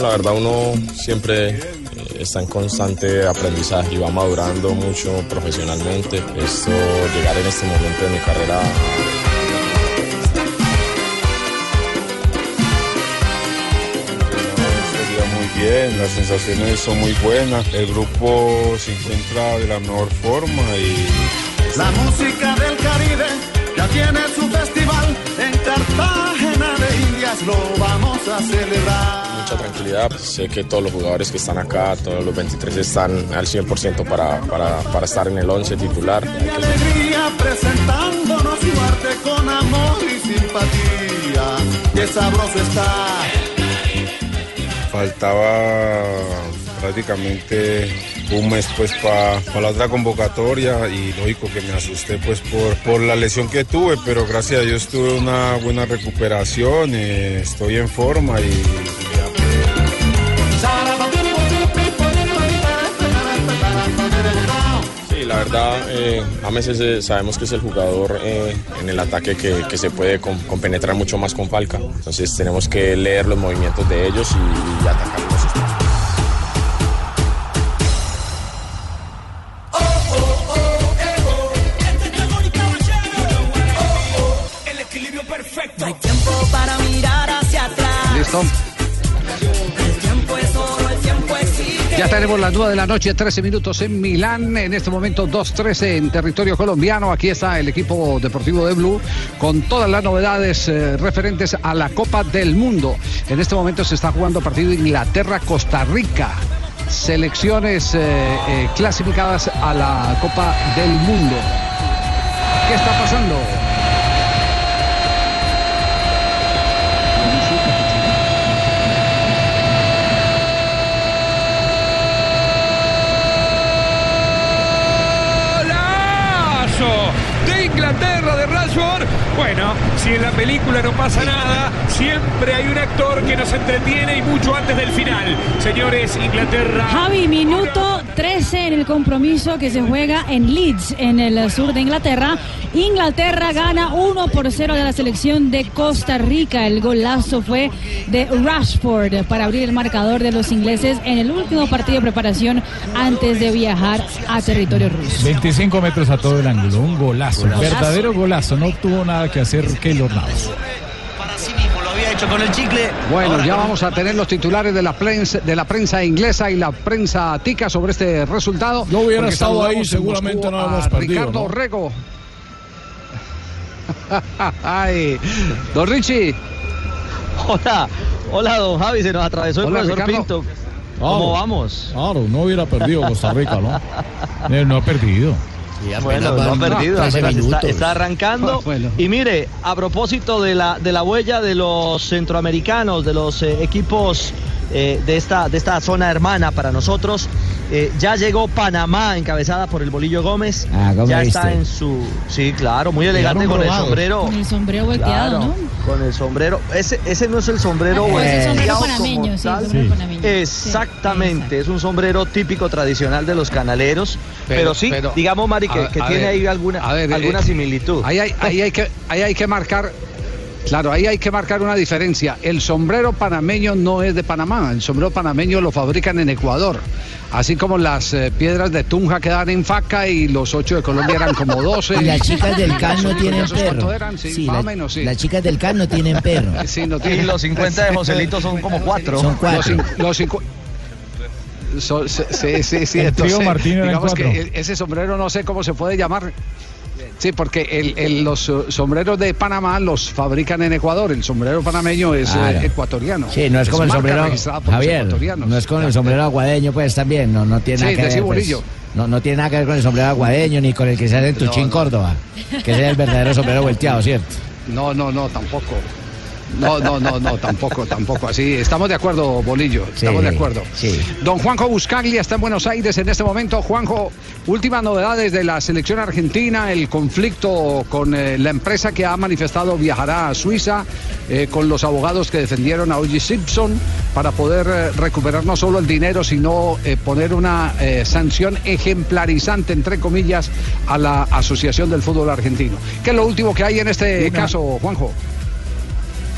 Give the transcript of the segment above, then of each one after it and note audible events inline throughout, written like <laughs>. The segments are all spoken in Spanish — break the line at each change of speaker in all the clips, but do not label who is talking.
La verdad uno siempre eh, está en constante aprendizaje y va madurando mucho profesionalmente. Esto, llegar en este momento de mi carrera
Sería muy bien, las sensaciones son muy buenas, el grupo se encuentra de la mejor forma y
La música del Caribe ya tiene su festival en Cartagena de Indias, lo vamos a celebrar.
Mucha tranquilidad. Sé que todos los jugadores que están acá, todos los 23 están al 100% para, para, para estar en el 11 titular.
Y alegría presentándonos su arte con amor y simpatía. Qué sabroso está.
faltaba prácticamente un mes pues para la otra convocatoria y lógico que me asusté pues por, por la lesión que tuve, pero gracias a Dios tuve una buena recuperación, eh, estoy en forma y
verdad, eh, James es, eh, sabemos que es el jugador eh, en el ataque que, se puede com- compenetrar mucho más con Falca. Entonces tenemos que leer los movimientos de ellos y, y atacarlos.
Ya tenemos las 9 de la noche, 13 minutos en Milán. En este momento 2-13 en territorio colombiano. Aquí está el equipo deportivo de Blue con todas las novedades eh, referentes a la Copa del Mundo. En este momento se está jugando partido Inglaterra-Costa Rica. Selecciones eh, eh, clasificadas a la Copa del Mundo. ¿Qué está pasando?
golazo de Inglaterra, de Rashford. Bueno, si en la película no pasa nada, siempre hay un actor que nos entretiene y mucho antes del final. Señores, Inglaterra.
Javi, minuto 13 en el compromiso que se juega en Leeds, en el sur de Inglaterra. Inglaterra gana 1 por 0 de la selección de Costa Rica. El golazo fue de Rashford para abrir el marcador de los ingleses en el último partido de preparación antes de viajar a territorio ruso.
25 metros a todo el ángulo, un golazo,
Golazo.
verdadero golazo, no tuvo nada que hacer Keylor Navas.
Con el chicle.
Bueno,
Ahora
ya
con-
vamos a tener los titulares de la prensa, de la prensa inglesa y la prensa tica sobre este resultado.
No hubiera estado ahí, seguramente no
a
habíamos perdido,
Ricardo
¿no?
Rego. <laughs> Ay, don Richie.
Hola, hola don Javi, se nos atravesó el
Hola,
profesor
Ricardo.
Pinto.
Claro,
¿Cómo vamos?
Claro, no hubiera perdido Costa Rica, ¿no? <laughs> No ha perdido.
Bueno, no ha perdido, está, está arrancando. <laughs>
Bueno.
Y mire, a propósito de la, de la huella de los centroamericanos, de los eh, equipos eh, de, esta, de esta zona hermana para nosotros, eh, ya llegó Panamá encabezada por el Bolillo Gómez.
Ah, ¿cómo
ya
viste?
está en su... Sí, claro, muy elegante con el sombrero.
Con el sombrero volteado,
Claro,
¿no?
Con el sombrero. Ese, ese no es el sombrero
Ah, es sombrero panameño, sí, sombrero panameño.
Exactamente, es un sombrero típico tradicional de los canaleros. Pero,
Pero-
sí,
pero-
digamos, Mari, que,
a-
que
a
tiene
ver,
ahí alguna,
ver,
alguna
eh,
similitud.
Ahí hay, ahí hay que, ahí hay que marcar. Claro, ahí hay que marcar una diferencia. El sombrero panameño no es de Panamá, el sombrero panameño lo fabrican en Ecuador. Así como las eh, piedras de Tunja quedan en faca y los ocho de Colombia eran como 12. <laughs>
Y las chicas del CAN no
¿Esos
tienen perro.
eran? Sí,
Sí,
más
la-
o menos, sí.
Las chicas del CAN no tienen perro. <laughs>
Sí, no
Y los 50 de Joselito son como <laughs> cuatro.
Son cuatro.
Los, los so- sí, sí, sí,
El
entonces, digamos que ese sombrero no sé cómo se puede llamar. Sí, porque el- el- los eh, sombreros de Panamá los fabrican en Ecuador. El sombrero panameño es eh,
Claro.
ecuatoriano.
Sí, no es como el sombrero. Javier, no es como el sombrero aguadeño, pues también. No, no tiene
Sí,
nada que
decí
ver. pues, no, no tiene nada que ver con el sombrero aguadeño ni con el que se hace en Tuchín, Córdoba. Que es el verdadero sombrero volteado, ¿cierto?
No, no, no, tampoco. No, no, no, no, tampoco, tampoco así. Estamos de acuerdo, Bolillo, estamos de acuerdo.
Sí.
Don Juanjo Buscaglia está en Buenos Aires en este momento. Juanjo, últimas novedades de la selección argentina, el conflicto con eh, la empresa que ha manifestado viajará a Suiza, eh, con los abogados que defendieron a O.J. Simpson para poder eh, recuperar no solo el dinero, sino eh, poner una eh, sanción ejemplarizante, entre comillas, a la Asociación del Fútbol Argentino. ¿Qué es lo último que hay en este
Una-
caso, Juanjo?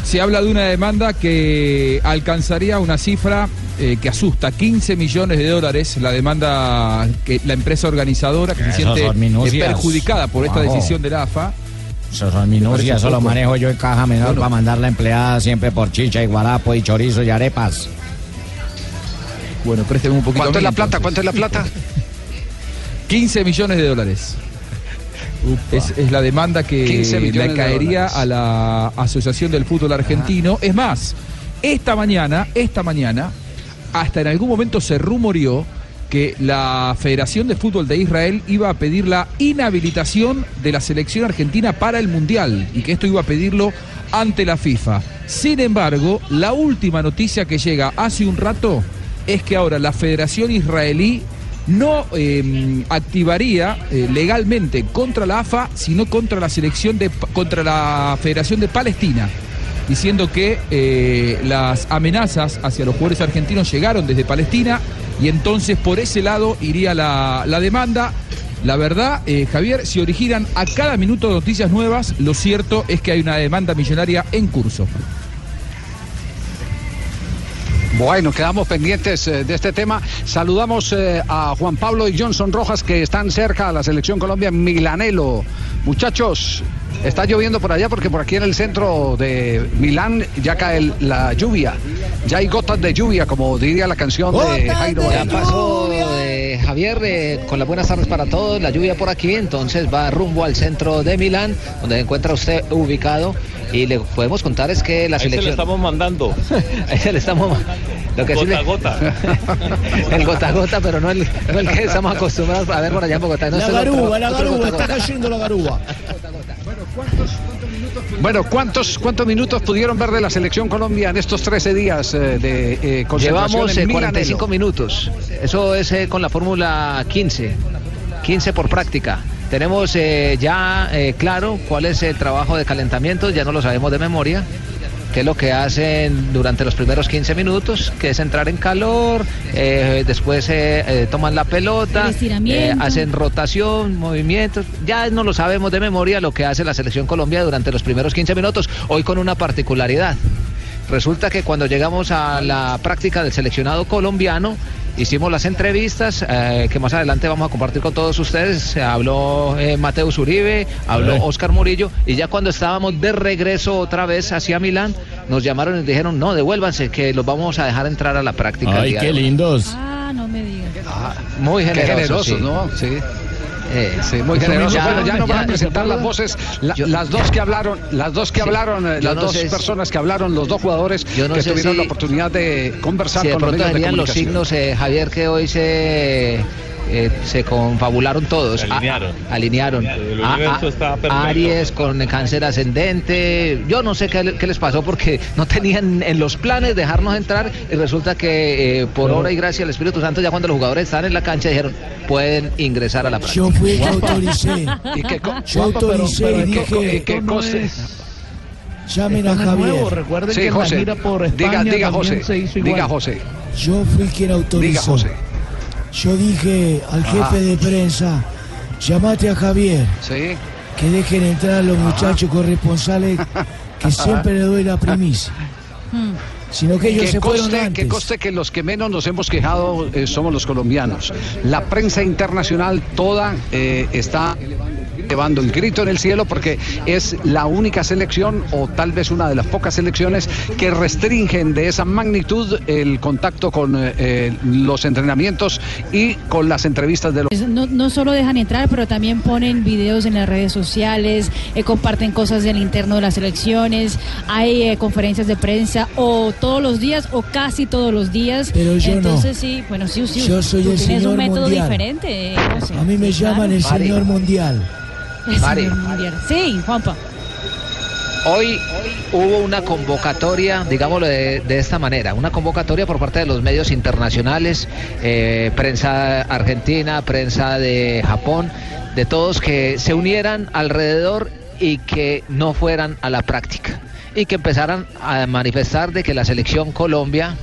Se habla de una demanda que alcanzaría una cifra eh, que asusta, 15 millones de dólares, la demanda que la empresa organizadora que se siente eh, perjudicada por esta decisión de la AFA.
Eso son minucias, eso lo manejo yo en caja menor
Bueno.
para mandar la empleada siempre por chicha y guarapo y chorizo y arepas.
Bueno, présteme un poquito
¿Cuánto es la plata?
entonces.
¿Cuánto es la plata? <laughs>
15 millones de dólares. Es, es la demanda
15
que le caería a la Asociación del Fútbol Argentino. Es más, esta mañana, esta mañana, hasta en algún momento se rumoreó que la Federación de Fútbol de Israel iba a pedir la inhabilitación de la selección argentina para el Mundial y que esto iba a pedirlo ante la FIFA. Sin embargo, la última noticia que llega hace un rato es que ahora la Federación Israelí no eh, activaría eh, legalmente contra la AFA, sino contra la selección de contra la Federación de Palestina, diciendo que eh, las amenazas hacia los jugadores argentinos llegaron desde Palestina y entonces por ese lado iría la, la demanda. La verdad, eh, Javier, si originan a cada minuto noticias nuevas, lo cierto es que hay una demanda millonaria en curso.
Bueno, quedamos pendientes eh, de este tema. Saludamos eh, a Juan Pablo y Johnson Rojas que están cerca a la selección Colombia en Milanelo. Muchachos, está lloviendo por allá porque por aquí en el centro de Milán ya cae el- la lluvia. Ya hay gotas de lluvia, como diría la canción de Jairo
Ya pasó Javier eh, con las buenas tardes para todos, la lluvia por aquí, entonces va rumbo al centro de Milán, donde se encuentra usted ubicado y le podemos contar es que la
Ahí se
selección...
le estamos mandando. <laughs>
Ahí se le estamos... Lo que sí
Gota
le-
a gota. <laughs>
el gota a gota, pero no el, no el que estamos acostumbrados a ver por allá en Bogotá. No,
La garúa, la
otro
garúa,
gota a
está cayendo la garúa. <laughs>
Bueno, ¿cuántos, ¿cuántos minutos pudieron ver de la selección Colombia en estos 13 días eh, de eh, concentración
Llevamos
en
eh,
Milanelo?
45 minutos. Eso es eh, con la fórmula 15. 15 por práctica. Tenemos eh, ya eh, claro cuál es el trabajo de calentamiento, ya no lo sabemos de memoria. Qué es lo que hacen durante los primeros 15 minutos, que es entrar en calor, eh, después eh, eh, toman la pelota, eh, hacen rotación, movimientos, ya no lo sabemos de memoria lo que hace la selección Colombia durante los primeros 15 minutos, hoy con una particularidad. Resulta que cuando llegamos a la práctica del seleccionado colombiano, hicimos las entrevistas eh, que más adelante vamos a compartir con todos ustedes. Habló eh, Mateus Uribe, habló
Eh.
Oscar Murillo, y ya cuando estábamos de regreso otra vez hacia Milán, nos llamaron y nos dijeron, no, devuélvanse, que los vamos a dejar entrar a la práctica.
Ay, qué
de hoy".
lindos.
Ah, no me digas.
Muy
Qué
generosos,
generosos,
sí.
¿no? Sí.
Eh,
Sí, muy generoso.
mismo.
bueno, ya nos van a
ya-
presentar las voces, la-
Yo-
las dos que hablaron, las dos que
Sí,
hablaron, eh, las
no
dos
si-
personas que hablaron, los dos jugadores
Yo no
que tuvieron
si-
la oportunidad de conversar
Si de
con los medios de
los
comunicación.
signos, eh, Javier, que hoy se eh, se confabularon todos.
Se alinearon.
A- alinearon.
El
A-
universo
a-
está perfecto.
Aries con cáncer ascendente. Yo no sé qué, qué les pasó porque <laughs> no tenían en los planes dejarnos entrar y resulta que eh, por obra y gracia del Espíritu Santo ya cuando los jugadores estaban en la cancha dijeron pueden ingresar a la práctica.
Yo fui que autoricé. <laughs>
¿Y qué, co-
Yo
Guapo, pero-
autoricé
pero
y
¿en qué co-
dije,
qué coste?
llamen a
no es nuevo,
Javier.
recuerden
Sí,
que
José.
la gira por
Diga,
España
diga
también
José.
se hizo igual.
Diga José.
Yo fui quien
Diga
autorizó.
José.
Yo dije al jefe
Ajá.
de prensa, llamate a Javier,
Sí.
que dejen entrar a los muchachos corresponsales que siempre le doy la primicia. Sino que ellos
Que
se fueron
conste,
antes.
que conste que los que menos nos hemos quejado eh, somos los colombianos. La prensa internacional toda eh, está llevando el grito en el cielo porque es la única selección o tal vez una de las pocas selecciones que restringen de esa magnitud el contacto con eh, eh, los entrenamientos y con las entrevistas de los...
Es- No, no solo dejan entrar, pero también ponen videos en las redes sociales, eh, comparten cosas del interno de las elecciones, hay eh, conferencias de prensa o todos los días o casi todos los días.
Pero yo no.
Entonces sí, bueno, sí, sí.
Yo soy
tú
el
tienes
señor
un método
mundial.
diferente. eh, José.
A mí me
Sí,
llaman
claro.
el señor mundial.
Sí, Juanpa.
Hoy hubo una convocatoria, digámoslo de, de esta manera, una convocatoria por parte de los medios internacionales, eh, prensa argentina, prensa de Japón, de todos que se unieran alrededor y que no fueran a la práctica y que empezaran a manifestar de que la selección Colombia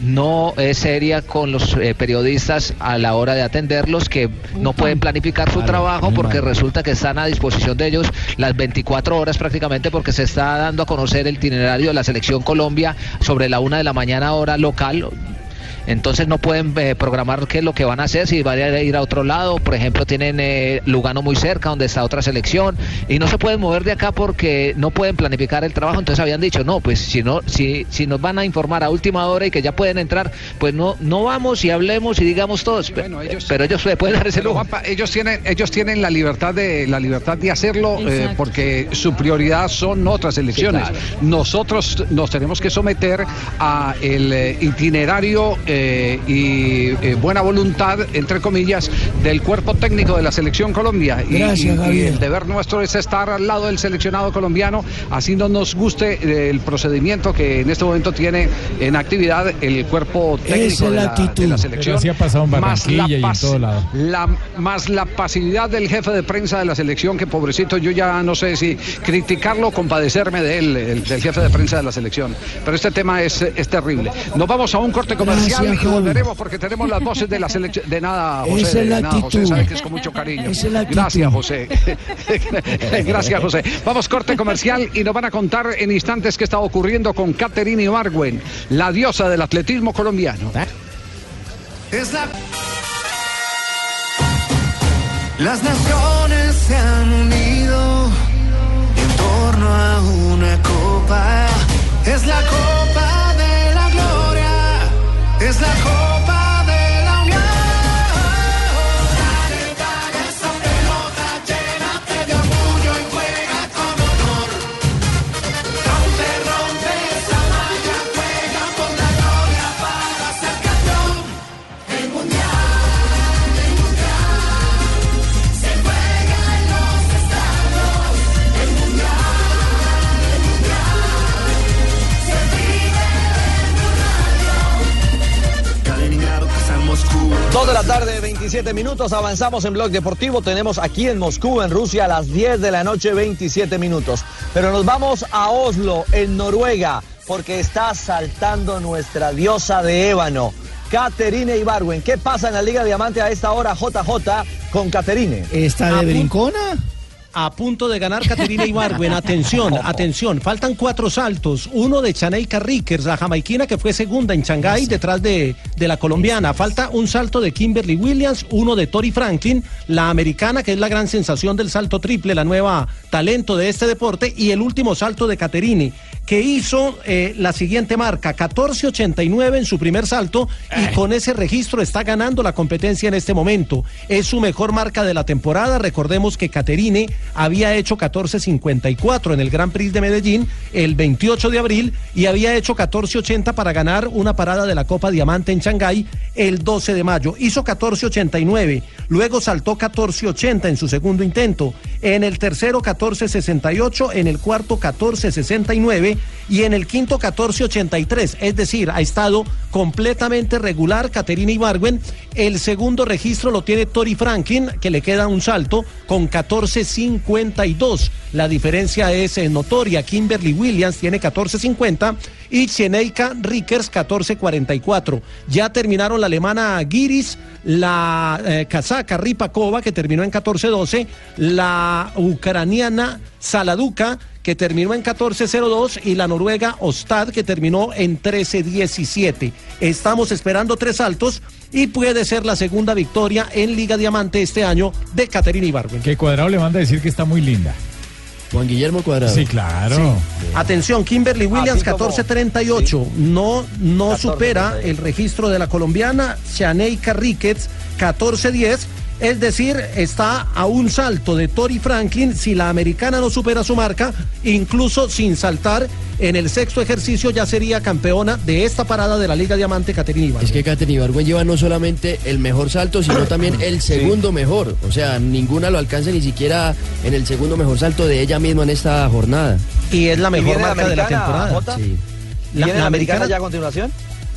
no es seria con los eh, periodistas a la hora de atenderlos, que no pueden planificar su trabajo porque resulta que están a disposición de ellos las 24 horas prácticamente porque se está dando a conocer el itinerario de la selección Colombia sobre la una de la mañana hora local. Entonces no pueden eh, programar qué es lo que van a hacer, si van a ir a otro lado, por ejemplo tienen eh, Lugano muy cerca donde está otra selección y no se pueden mover de acá porque no pueden planificar el trabajo, entonces habían dicho, no, pues si no si si nos van a informar a última hora y que ya pueden entrar, pues no no vamos y hablemos y digamos todos, Pe- pero ellos se pueden dar ese lujo.
Juanpa, ellos tienen, ellos tienen la libertad de la libertad de hacerlo eh, porque su prioridad son otras elecciones.
Sí, claro.
Nosotros nos tenemos que someter a el eh, itinerario eh, y eh, buena voluntad, entre comillas, del cuerpo técnico de la selección Colombia. Y-
Gracias,
y, el deber nuestro es estar al lado del seleccionado colombiano, así no nos guste eh, el procedimiento que en este momento tiene en actividad el cuerpo técnico de
la
de selección.
así ha pasado en
más la
Barranquilla y en
pas-
todo lado.
la, más la pasividad del jefe de prensa de la selección, que pobrecito, yo ya no sé si criticarlo o compadecerme de él, el- del jefe de prensa de la selección. Pero este tema es, es terrible. Nos vamos a un corte comercial
Javi.
volveremos porque tenemos las voces de la selección. De nada, <laughs> José.
Esa es la
de nada, José,
actitud.
sabe que es con mucho cariño.
Esa es la actitud.
Gracias, José. <laughs> Gracias, José. Vamos, corte comercial y nos van a contar en instantes qué está ocurriendo con Caterina Ibargüen, la diosa del atletismo colombiano.
Es la... Las naciones se han unido en torno a una copa. Es la copa. Es la copa la
tarde, 27 minutos. Avanzamos en Blog Deportivo. Tenemos aquí en Moscú, en Rusia, a las 10 de la noche, 27 minutos. Pero nos vamos a Oslo, en Noruega, porque está saltando nuestra diosa de ébano, Caterine Ibarwen. ¿Qué pasa en la Liga Diamante a esta hora, JJ, con Caterine?
¿Está de brincona?
A punto de ganar Caterina Ibargüen. <laughs> Atención, atención. Faltan cuatro saltos. Uno de Chaneika Rickers, la jamaiquina que fue segunda en Shanghái detrás de, de la colombiana. Falta un salto de Kimberly Williams, uno de Tori Franklin, la americana que es la gran sensación del salto triple, la nueva talento de este deporte. Y el último salto de Caterine, que hizo eh, la siguiente marca, 14.89 en su primer salto y con ese registro está ganando la competencia en este momento. Es su mejor marca de la temporada. Recordemos que Caterine había hecho 14.54 en el Grand Prix de Medellín el 28 de abril y había hecho 14.80 para ganar una parada de la Copa Diamante en Shanghái el 12 de mayo. Hizo 14.89, luego saltó 14.80 en su segundo intento, en el tercero 14.68, en el cuarto 14.69 y en el quinto 14.83. Es decir, ha estado completamente regular Caterina Ibargüen. El segundo registro lo tiene Tori Franklin, que le queda un salto con 14.52. La diferencia es eh, notoria. Kimberly Williams tiene 14.50 y Cheneika Rickers 14.44. Ya terminaron la alemana Giris, la eh, casaca Ripakova, que terminó en 14.12, la ucraniana Saladuka que terminó en 14-02 y la noruega Ostad que terminó en 13-17. Estamos esperando tres saltos y puede ser la segunda victoria en Liga Diamante este año de Caterina Ibargüen.
Que Cuadrado le manda a decir que está muy linda.
Juan Guillermo Cuadrado.
Sí, claro.
Sí. Atención, Kimberly Williams,
Así como-
14.38. No, no
14:38.
supera el registro de la colombiana. Shaneika Ricketts, 14.10. Es decir, está a un salto de Tori Franklin. Si la americana no supera su marca, incluso sin saltar en el sexto ejercicio, ya sería campeona de esta parada de la Liga Diamante, Caterina Ibargüen.
Es que Katherine Ibargüen lleva no solamente el mejor salto, sino <coughs> también el segundo mejor. O sea, ninguna lo alcanza ni siquiera en el segundo mejor salto de ella misma en esta jornada.
Y es la
¿Y
mejor
la
marca de la temporada.
Sí.
La,
¿Viene
la
americana ya a continuación?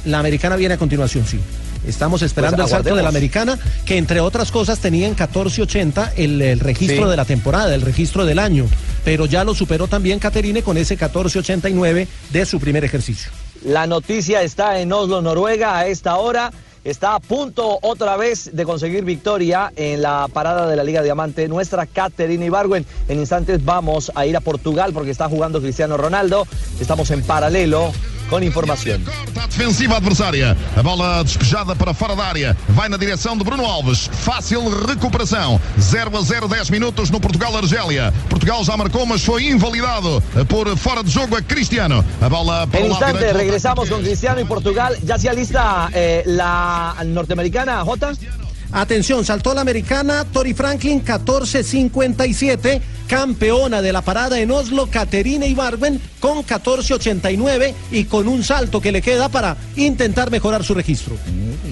La americana viene a continuación, sí. Estamos esperando
Pues
el salto de la americana, que entre otras cosas tenía en 14.80 el, el registro
Sí.
de la temporada, el registro del año. Pero ya lo superó también Caterine con ese 14.89 de su primer ejercicio.
La noticia está en Oslo, Noruega, a esta hora. Está a punto otra vez de conseguir victoria en la parada de la Liga Diamante. Nuestra Caterina Ibargüen. En instantes vamos a ir a Portugal porque está jugando Cristiano Ronaldo. Estamos en paralelo con información.
Está defensiva adversária. A bola despejada para fora da área. Vai na direção de Bruno Alves. Fácil recuperação. 0 a 0, 10 minutos no Portugal-Argélia. Portugal já marcou, mas foi invalidado por fora de jogo a Cristiano. A bola para o lado
instantes
direito.
regresamos con Cristiano y Portugal. ¿Ya se alista eh, la norteamericana, Jota?
Atención, saltó la americana Tori Franklin 14.57, campeona de la parada en Oslo, Caterina Ibargüen con 14.89 y con un salto que le queda para intentar mejorar su registro.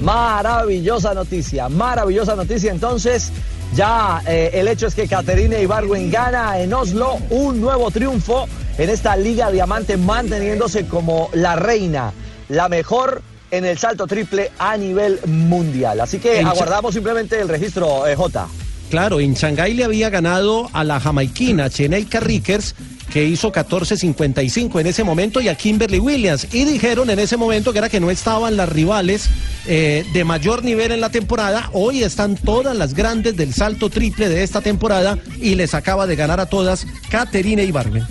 Maravillosa noticia, maravillosa noticia. Entonces, ya eh, el hecho es que Caterina Ibargüen gana en Oslo un nuevo triunfo en esta Liga Diamante, manteniéndose como la reina, la mejor en el salto triple a nivel mundial. Así que aguardamos simplemente el registro, eh, J.
Claro, en Shanghái le había ganado a la jamaiquina Cheneika Rickers, que hizo 14.55 en ese momento, y a Kimberly Williams. Y dijeron en ese momento que era que no estaban las rivales eh, de mayor nivel en la temporada. Hoy están todas las grandes del salto triple de esta temporada y les acaba de ganar a todas Caterina Ibargüen.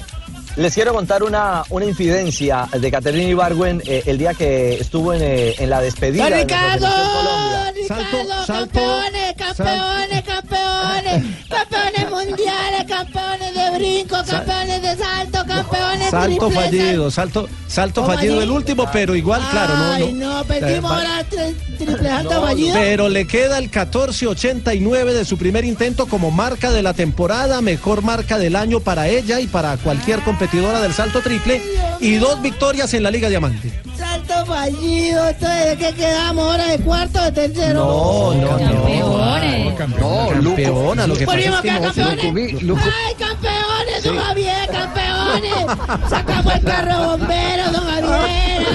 Les quiero contar una, una infidencia de Caterina Ibargüen eh, el día que estuvo en, eh, en la despedida.
¡Don
de
Ricardo!
Colombia.
¡Ricardo! ¡Campeones, campeones, campeones! ¡Campeones mundiales, campeones de brinco, campeones de salto, campeones
Salto
triple
fallido, salto, salto
¿Cómo
fallido el último, pero igual, claro, no,
Ay,
no.
no, perdimos
Eh,
ahora tri- triple salto fallido.
Pero le queda el 14.89 de su primer intento como marca de la temporada, mejor marca del año para ella y para cualquier competidora del salto triple y dos victorias en la Liga Diamante.
Salto fallido, entonces ¿de qué quedamos ahora de cuarto o de tercero?
No, no,
campeones.
No, campeona, lo que pasa es que no-
campeones. ¡Ay, campeones, don Javier, campeones! ¡Sacamos el carro bombero, don Javier!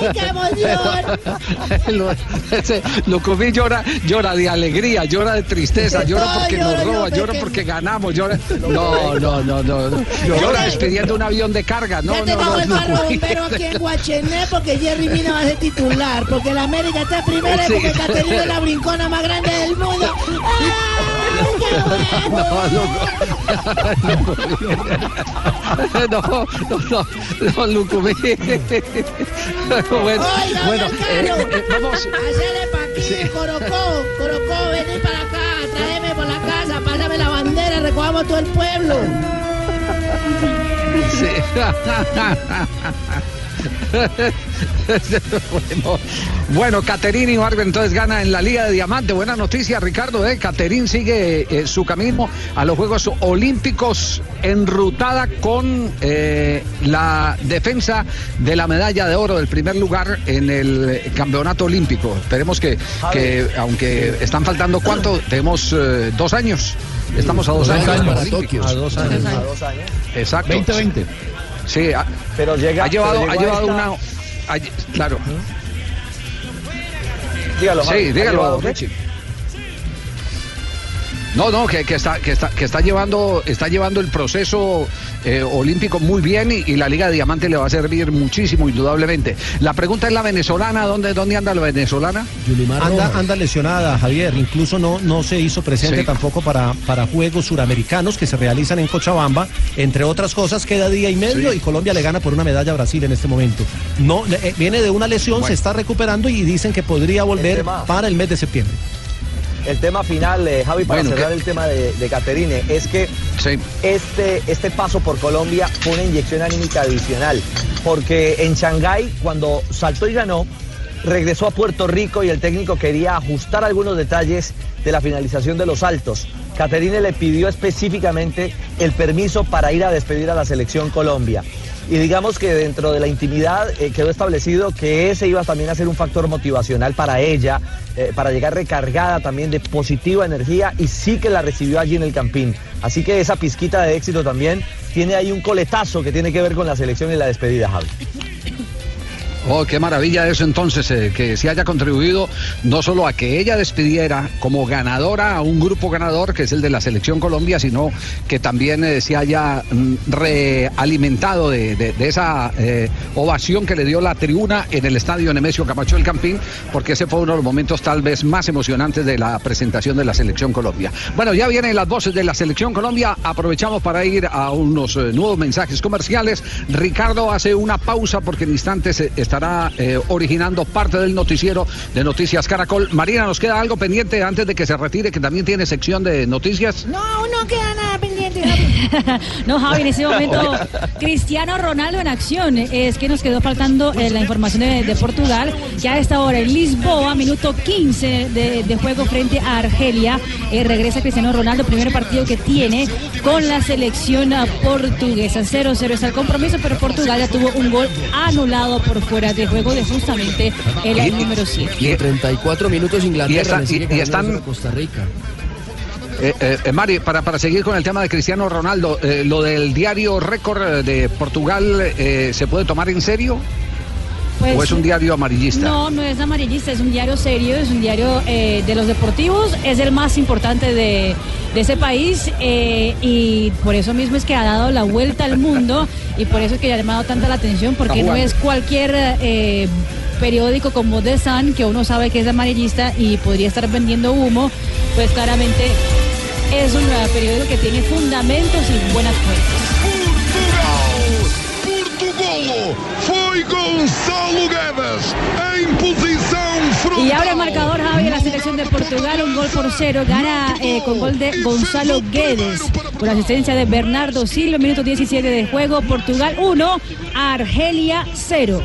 ¡Ay, qué emoción! <laughs>
Lo- ese Lucumí llora, llora de alegría, llora de tristeza, llora
No,
porque nos roba, llora
porque-
ganamos, llora. No, no, no, no. no. Llora despidiendo un avión de carga. No,
ya
no,
tenemos
no.
el carro
Lucumí.
bombero aquí en Guachené porque Jerry Mina va a ser titular, porque la América está primera y
Sí.
porque Caterina es la brincona más grande del mundo. <laughs>
No, no, no, no, Lucumí. Bueno,
Oiga,
bueno, eh, eh, vamos.
Hacele pa' aquí, Corocó, Corocó, vení para acá, tráeme por la casa, pásame la bandera, recogamos todo el pueblo.
Sí. <laughs> bueno, bueno, Caterín Ibargüen entonces gana en la Liga de Diamante. Buena noticia, Ricardo. ¿eh? Caterín sigue eh, su camino a los Juegos Olímpicos enrutada con eh, la defensa de la medalla de oro del primer lugar en el Campeonato Olímpico. Esperemos que, que aunque están faltando cuánto, tenemos eh, dos años. Estamos a dos,
Dos
años.
años para. Tokio. A dos años.
A dos años.
Exacto.
2020.
Sí, ha,
Pero llega,
ha llevado,
pero
ha llevado
esta-
una. ha- claro.
Dígalo, Javi,
Sí,
¿ha
dígalo? Richie. No, no, que, que está, que está, que está llevando, está llevando el proceso eh, olímpico muy bien y, y la Liga de Diamante le va a servir muchísimo, indudablemente. La pregunta es la venezolana, ¿dónde, dónde anda la venezolana?
Anda, anda lesionada, Javier. Incluso no, no se hizo presente
Sí.
tampoco para, para Juegos Suramericanos que se realizan en Cochabamba. Entre otras cosas, queda día y medio
Sí.
y Colombia le gana por una medalla a Brasil en este momento. No, eh, viene de una lesión,
Bueno.
se está recuperando y dicen que podría volver para el mes de septiembre.
El tema final, eh, Javi, para
Bueno,
cerrar el tema de, de Caterine, es que este, este paso por Colombia fue una inyección anímica adicional. Porque en Shanghái, cuando saltó y ganó, regresó a Puerto Rico y el técnico quería ajustar algunos detalles de la finalización de los saltos. Caterine le pidió específicamente el permiso para ir a despedir a la selección Colombia. Y digamos que dentro de la intimidad eh, quedó establecido que ese iba también a ser un factor motivacional para ella, eh, para llegar recargada también de positiva energía y sí que la recibió allí en el Campín. Así que esa pizquita de éxito también tiene ahí un coletazo que tiene que ver con la selección y la despedida, Javi.
Oh, qué maravilla eso entonces, eh, que se haya contribuido no solo a que ella despidiera como ganadora a un grupo ganador, que es el de la Selección Colombia, sino que también eh, se haya mm, realimentado de, de- esa eh, ovación que le dio la tribuna en el estadio Nemesio Camacho del Campín, porque ese fue uno de los momentos tal vez más emocionantes de la presentación de la Selección Colombia. Bueno, ya vienen las voces de la Selección Colombia, aprovechamos para ir a unos nuevos mensajes comerciales. Ricardo hace una pausa porque en instantes eh, estará eh, originando parte del noticiero de Noticias Caracol. Marina, ¿nos queda algo pendiente antes de que se retire, que también tiene sección de noticias?
No, no queda nada pendiente. <laughs> no, Javi, en ese momento, Cristiano Ronaldo en acción. Es que nos quedó faltando eh, la información de, de Portugal. Ya a esta hora en Lisboa, minuto 15 de, de juego frente a Argelia. eh, regresa Cristiano Ronaldo, primer partido que tiene con la selección ah, portuguesa. 0-0 está el compromiso, pero Portugal ya tuvo un gol anulado por fuera de juego de justamente el
Y-
número 7.
Y en 34 minutos Inglaterra
Y y- están-
Costa Rica.
Eh, eh, eh, Mari, para, para seguir con el tema de Cristiano Ronaldo, eh, lo del diario récord de Portugal, ¿se puede tomar en serio?
Pues,
¿O es un diario amarillista?
No, no es amarillista, es un diario serio, es un diario eh, de los deportivos, es el más importante de, de ese país eh, y por eso mismo es que ha dado la vuelta al mundo y por eso es que ha llamado tanta la atención, porque no es cualquier eh, periódico como The Sun, que uno sabe que es amarillista y podría estar vendiendo humo, pues claramente es un eh, periódico que tiene fundamentos y buenas fuentes.
Portugalo foi Gonçalo Guedes em posição frontal.
Y abre el marcador Javi de la selección de Portugal, un gol por cero, gana eh, con gol de Gonzalo Guedes, con asistencia de Bernardo Silva, minuto 17 de juego, Portugal 1, Argelia 0.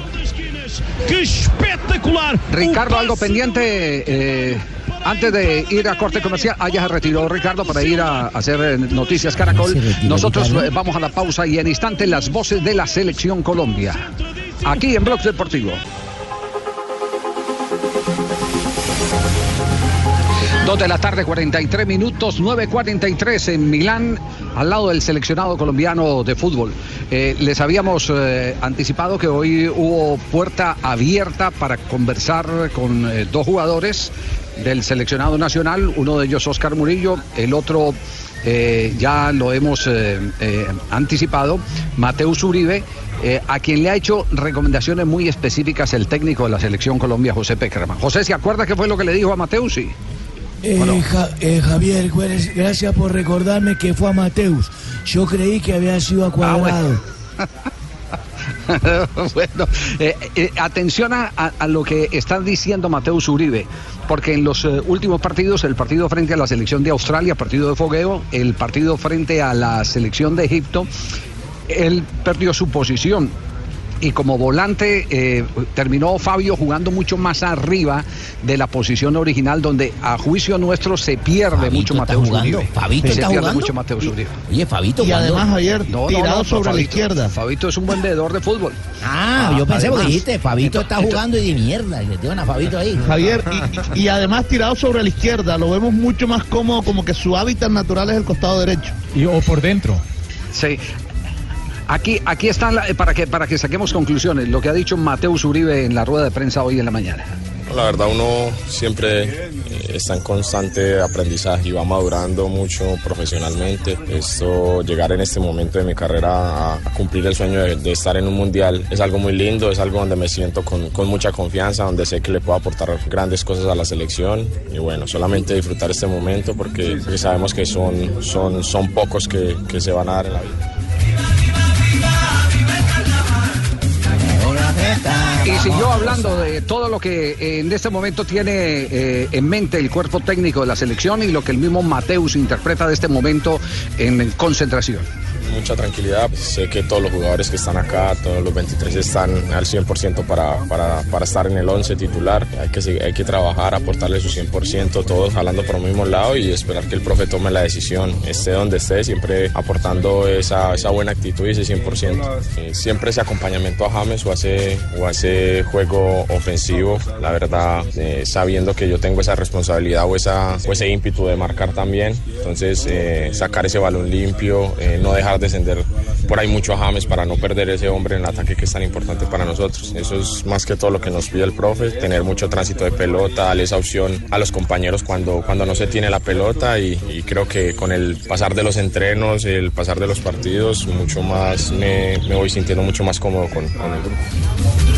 ¡Qué espectacular!
Ricardo, algo pendiente. eh, antes de ir a corte comercial, ah, ya se retiró Ricardo para ir a, hacer eh, noticias Caracol. Nosotros eh, vamos a la pausa y en instante las voces de la selección Colombia. Aquí en Blog Deportivo. Dos de la tarde, 43 minutos, 9.43 en Milán, al lado del seleccionado colombiano de fútbol. Eh, les habíamos eh, anticipado que hoy hubo puerta abierta para conversar con eh, dos jugadores del seleccionado nacional, uno de ellos Oscar Murillo, el otro eh, ya lo hemos eh, eh, anticipado, Mateus Uribe, a quien le ha hecho recomendaciones muy específicas el técnico de la selección Colombia, José Peckerman. José, ¿se acuerda qué fue lo que le dijo a Mateus? Sí.
Ja- Javier, gracias por recordarme que fue a Mateus. Yo creí que había sido a Cuadrado. <laughs>
bueno, eh, eh, atención a, a- a lo que está diciendo Mateus Uribe, porque en los eh, últimos partidos, el partido frente a la selección de Australia, partido de fogueo, el partido frente a la selección de Egipto, él perdió su posición. Y como volante eh, terminó Fabio jugando mucho más arriba de la posición original, donde a juicio nuestro se pierde mucho
está
Mateus
jugando.
Uribe.
¿Fabito
se
está
pierde
jugando?
mucho Mateus Uribe.
Oye, Fabito,
Y además, Javier,
No,
tirado
no,
sobre la
Fabito-
izquierda. Fabito es un buen vendedor de fútbol.
Ah, yo pensé que
además.
dijiste, Fabito está
Entonces-
jugando y de mierda, y le tienen a Fabito ahí.
Javier, y, y además tirado sobre la izquierda, lo vemos mucho más cómodo, como que su hábitat natural es el costado derecho.
Y, o por dentro.
Sí. Aquí, aquí están la- para que para que saquemos conclusiones. Lo que ha dicho Mateus Uribe en la rueda de prensa hoy en la mañana.
La verdad uno siempre eh, está en constante aprendizaje y va madurando mucho profesionalmente. Esto, llegar en este momento de mi carrera a, a cumplir el sueño de, de estar en un mundial es algo muy lindo, es algo donde me siento con, con mucha confianza, donde sé que le puedo aportar grandes cosas a la selección y bueno, solamente disfrutar este momento porque, porque sabemos que son, son, son pocos que, que se van a dar en la vida.
Y siguió hablando de todo lo que eh, en este momento tiene eh, en mente el cuerpo técnico de la selección y lo que el mismo Mateus interpreta de este momento en concentración.
Mucha tranquilidad. Sé que todos los jugadores que están acá, todos los 23 están al 100% para, para, para estar en el 11 titular. Hay que, hay que trabajar, aportarle su 100%, todos jalando por el mismo lado y esperar que el profe tome la decisión, esté donde esté, siempre aportando esa, esa buena actitud y ese 100%. Eh, Siempre ese acompañamiento a James o ese, o ese juego ofensivo, la verdad, eh, sabiendo que yo tengo esa responsabilidad o, esa, o ese ímpetu de marcar también. Entonces, eh, sacar ese balón limpio, eh, no dejar por ahí mucho a James para no perder ese hombre en el ataque que es tan importante para nosotros. Eso es más que todo lo que nos pide el profe, tener mucho tránsito de pelota, darle esa opción a los compañeros cuando, cuando no se tiene la pelota y, creo que con el pasar de los entrenos, el pasar de los partidos, mucho más me, me voy sintiendo mucho más cómodo con el grupo.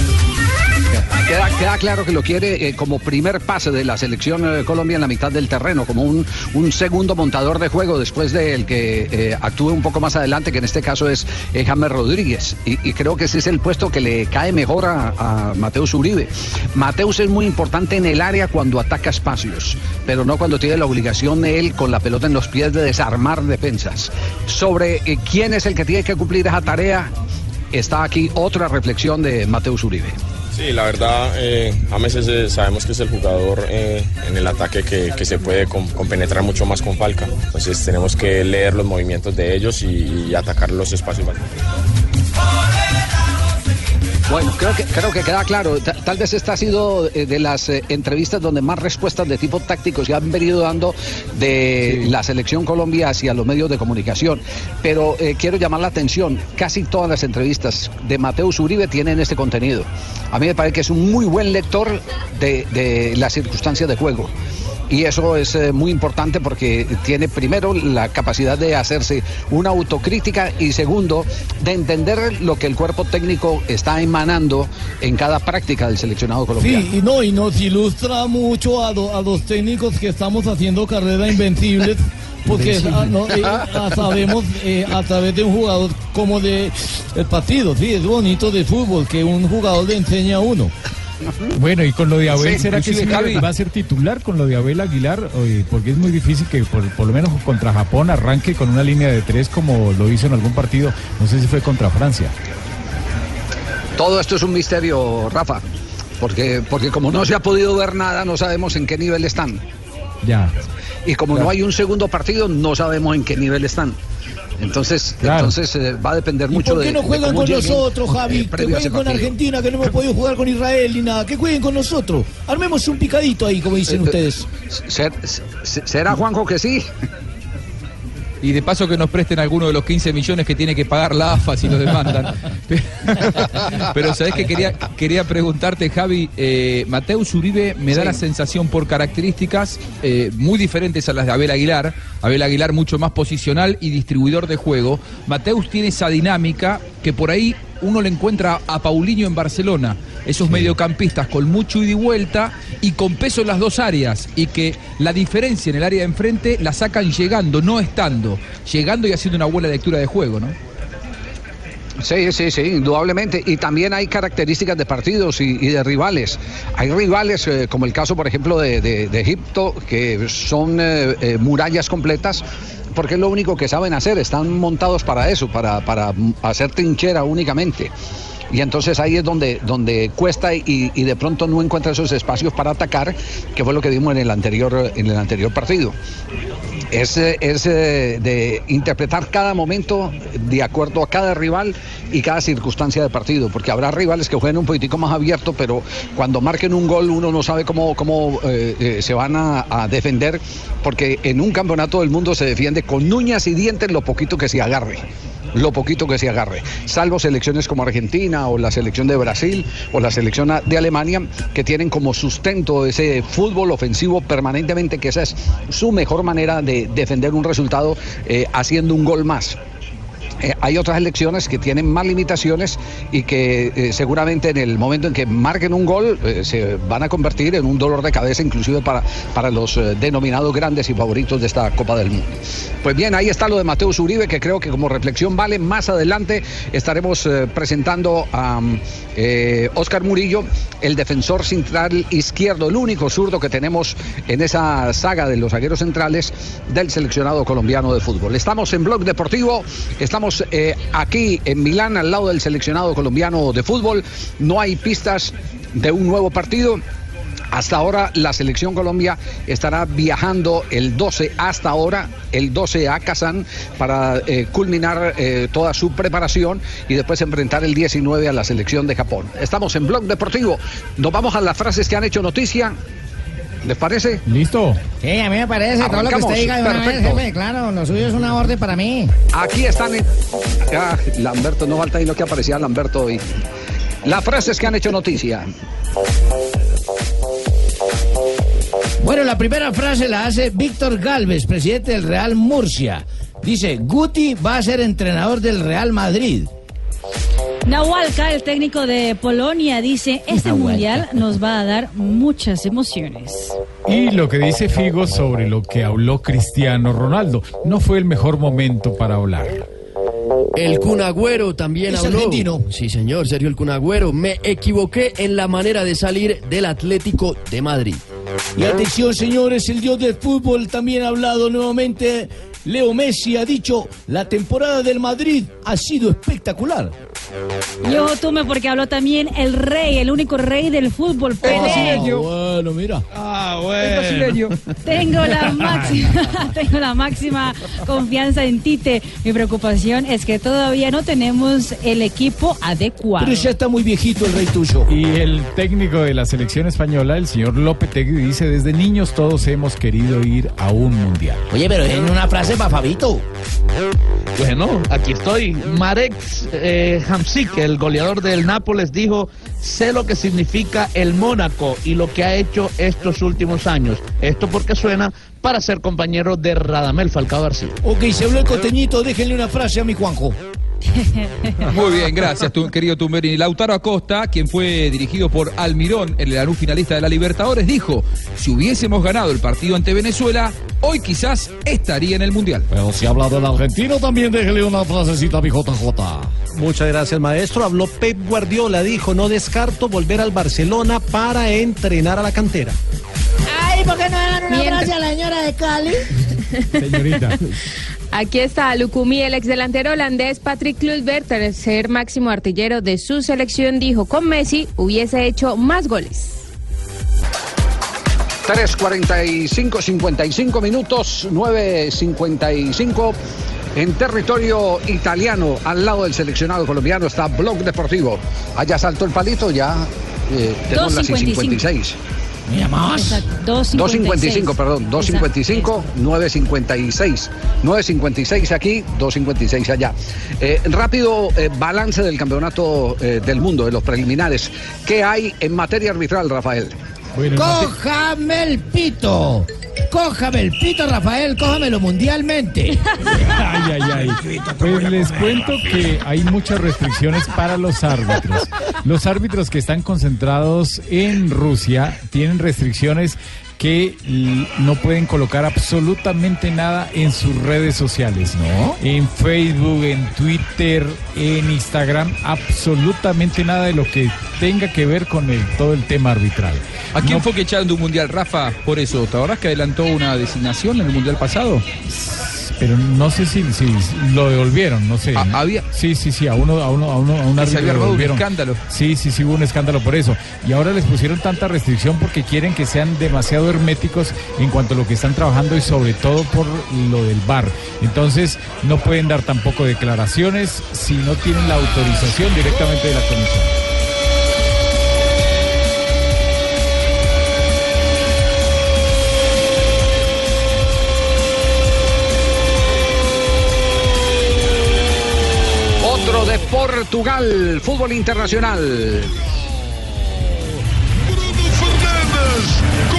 Queda, claro que lo quiere eh, como primer pase de la selección eh, Colombia en la mitad del terreno, como un, un segundo montador de juego después del que eh, actúe un poco más adelante, que en este caso es eh, James Rodríguez. Y, creo que ese es el puesto que le cae mejor a, a Mateus Uribe. Mateus es muy importante en el área cuando ataca espacios, pero no cuando tiene la obligación de él con la pelota en los pies de desarmar defensas. Sobre quién es el que tiene que cumplir esa tarea, está aquí otra reflexión de Mateus Uribe.
Sí, la verdad, eh, James es, eh, sabemos que es el jugador eh, en el ataque que, que se puede com- compenetrar mucho más con Falca. Entonces tenemos que leer los movimientos de ellos y, y atacar los espacios.
Bueno, creo que, creo que queda claro. Ta- Tal vez esta ha sido eh, de las eh, entrevistas donde más respuestas de tipo táctico se han venido dando de la selección Colombia hacia los medios de comunicación. Pero eh, quiero llamar la atención, casi todas las entrevistas de Mateus Uribe tienen este contenido. A mí me parece que es un muy buen lector de, de las circunstancias de juego. Y eso es eh, muy importante porque tiene primero la capacidad de hacerse una autocrítica y segundo de entender lo que el cuerpo técnico está emanando en cada práctica del seleccionado colombiano.
Sí, y no, y nos ilustra mucho a, do- a los técnicos que estamos haciendo carrera invencibles, <laughs> porque
Invencible.
ah, no, eh, ah, sabemos eh, a través de un jugador como de el partido, sí, es bonito de fútbol que un jugador le enseña a uno.
Bueno, y con lo de Abel,
Sí,
¿será que sí
Javi.
va a ser titular con lo de Abel Aguilar? Porque es muy difícil que por, por lo menos contra Japón arranque con una línea de tres como lo hizo en algún partido. No sé si fue contra Francia.
Todo esto es un misterio, Rafa, porque, porque como no se ha podido ver nada, no sabemos en qué nivel están.
Ya.
Y como no hay un segundo partido, no sabemos en qué nivel están. Entonces, entonces eh, va a depender
¿Y
mucho
por qué
de.
no
de
juegan con
lleguen,
nosotros, Javi?
eh,
que jueguen con. Argentina, que no hemos podido jugar con Israel ni nada. Que jueguen con nosotros. Armemos un picadito ahí, como dicen
Eh,
ustedes.
Ser- se- ¿Será Juanjo que sí?
Y de paso que nos presten alguno de los 15 millones que tiene que pagar la AFA si nos demandan. <laughs> Pero sabés que quería, quería preguntarte, Javi, eh, Mateus Uribe me da
Sí.
la sensación por características eh, muy diferentes a las de Abel Aguilar. Abel Aguilar mucho más posicional y distribuidor de juego. Mateus tiene esa dinámica que por ahí uno le encuentra a Paulinho en Barcelona. Esos mediocampistas con mucho ida y vuelta y con peso en las dos áreas. Y que la diferencia en el área de enfrente la sacan llegando, no estando. Llegando y haciendo una buena lectura de juego, ¿no?
Sí, sí, sí, indudablemente. Y también hay características de partidos y, y de rivales. Hay rivales, eh, como el caso, por ejemplo, de, de- de Egipto, que son eh, eh, murallas completas, porque es lo único que saben hacer. Están montados para eso, para, para hacer trinchera únicamente. Y entonces ahí es donde, donde cuesta y, y de pronto no encuentra esos espacios para atacar, que fue lo que vimos en el anterior, en el anterior partido. Es, es de interpretar cada momento de acuerdo a cada rival y cada circunstancia de partido, porque habrá rivales que jueguen un poquitico más abierto, pero cuando marquen un gol uno no sabe cómo, cómo eh, eh, se van a, a defender, porque en un campeonato del mundo se defiende con uñas y dientes lo poquito que se agarre. Lo poquito que se agarre, salvo selecciones como Argentina o la selección de Brasil o la selección de Alemania que tienen como sustento ese fútbol ofensivo permanentemente, que esa es su mejor manera de defender un resultado eh, haciendo un gol más. Eh, hay otras elecciones que tienen más limitaciones y que eh, seguramente en el momento en que marquen un gol eh, se van a convertir en un dolor de cabeza inclusive para, para los denominados grandes y favoritos de esta Copa del Mundo. Pues bien, ahí está lo de Mateus Uribe que creo que como reflexión vale. Más adelante estaremos presentando a Oscar Murillo, el defensor central izquierdo, el único zurdo que tenemos en esa saga de los zagueros centrales del seleccionado colombiano de fútbol. Estamos en Blog Deportivo, estamos eh, aquí en Milán al lado del seleccionado colombiano de fútbol. No hay pistas de un nuevo partido. Hasta ahora la selección Colombia estará viajando el 12 hasta ahora, el 12 a Kazán para eh, culminar eh, toda su preparación y después enfrentar el 19 a la selección de Japón. Estamos en Blog Deportivo. Nos vamos a las frases que han hecho noticia. ¿Les parece?
Listo.
Sí, a mí me parece, todo lo que usted diga de una vez, jefe, claro, lo suyo es una orden para mí.
Aquí están. en- Ah, Lamberto, no falta ahí lo que aparecía Lamberto hoy. Las frases que han hecho noticia.
Bueno, la primera frase la hace Víctor Galvez, presidente del Real Murcia. Dice, Guti va a ser entrenador del Real Madrid.
Nahualca, el técnico de Polonia, dice, este mundial nos va a dar muchas emociones.
Y lo que dice Figo sobre lo que habló Cristiano Ronaldo. No fue el mejor momento para hablar.
El Cunagüero también
Es
habló.
argentino.
Sí, señor, Sergio el Cunagüero. Me equivoqué en la manera de salir del Atlético de Madrid.
Y atención, señores, el dios del fútbol también ha hablado nuevamente. Leo Messi ha dicho, la temporada del Madrid ha sido espectacular.
Y ojo, Tume, porque habló también el rey, el único rey del fútbol, Pelé.
Ah, bueno, mira.
Ah,
Tengo la <laughs> máxima, <laughs> tengo la máxima confianza en Tite. Mi preocupación es que todavía no tenemos el equipo adecuado.
Pero ya está muy viejito el rey tuyo.
Y el técnico de la selección española, el señor Lopetegui, dice, desde niños todos hemos querido ir a un mundial.
Oye, pero en una frase Fabito.
Bueno, aquí estoy. Marek eh, Hamsik, el goleador del Nápoles, dijo, sé lo que significa el Mónaco y lo que ha hecho estos últimos años. Esto porque suena para ser compañero de Radamel Falcao García.
Ok, se habló el costeñito, déjenle una frase a mi Juanjo.
Muy bien, gracias, tu, querido Tumberini. Lautaro Acosta, quien fue dirigido por Almirón, el Lanús finalista de la Libertadores, dijo: si hubiésemos ganado el partido ante Venezuela, hoy quizás estaría en el Mundial.
Pero si habla del argentino, también déjele una frasecita a mi JJ.
Muchas gracias, maestro. Habló Pep Guardiola, dijo, no descarto volver al Barcelona para entrenar a la cantera.
Ay, ¿por qué no dan una
Mientras-
frase a la señora de Cali? <laughs>
Señorita. <laughs>
Aquí está Lucumí, el exdelantero holandés Patrick Kluivert, tercer máximo artillero de su selección, dijo con Messi hubiese hecho más goles.
3.45, 55 minutos, 9.55. En territorio italiano, al lado del seleccionado colombiano, está Blog Deportivo. Allá saltó el palito, ya eh, tenemos las 56.
Exacto,
2.55, perdón, 2.55, 9.56. 9.56 aquí, 2.56 allá. Eh, rápido eh, balance del campeonato eh, del mundo, de los preliminares. ¿Qué hay en materia arbitral, Rafael?
Cójame el pito. Cójame el pito, Rafael, cójamelo mundialmente. <laughs>
Ay, ay, ay. Pues les cuento que hay muchas restricciones para los árbitros. Los árbitros que están concentrados en Rusia tienen restricciones que no pueden colocar absolutamente nada en sus redes sociales. ¿No? En Facebook, en Twitter, en Instagram, absolutamente nada de lo que tenga que ver con el, todo el tema arbitral.
¿A quién fue que echaron de un mundial, Rafa? Por eso, ¿te que adelantó una designación en el mundial pasado?
Pero no sé si, si lo devolvieron, no sé.
había...
Sí, sí, sí, a uno, a uno, a uno, a un árbitro
un escándalo.
Sí, sí, sí, hubo un escándalo por eso. Y ahora les pusieron tanta restricción porque quieren que sean demasiado herméticos en cuanto a lo que están trabajando y sobre todo por lo del bar. Entonces, no pueden dar tampoco declaraciones si no tienen la autorización directamente de la comisión.
Portugal, fútbol internacional.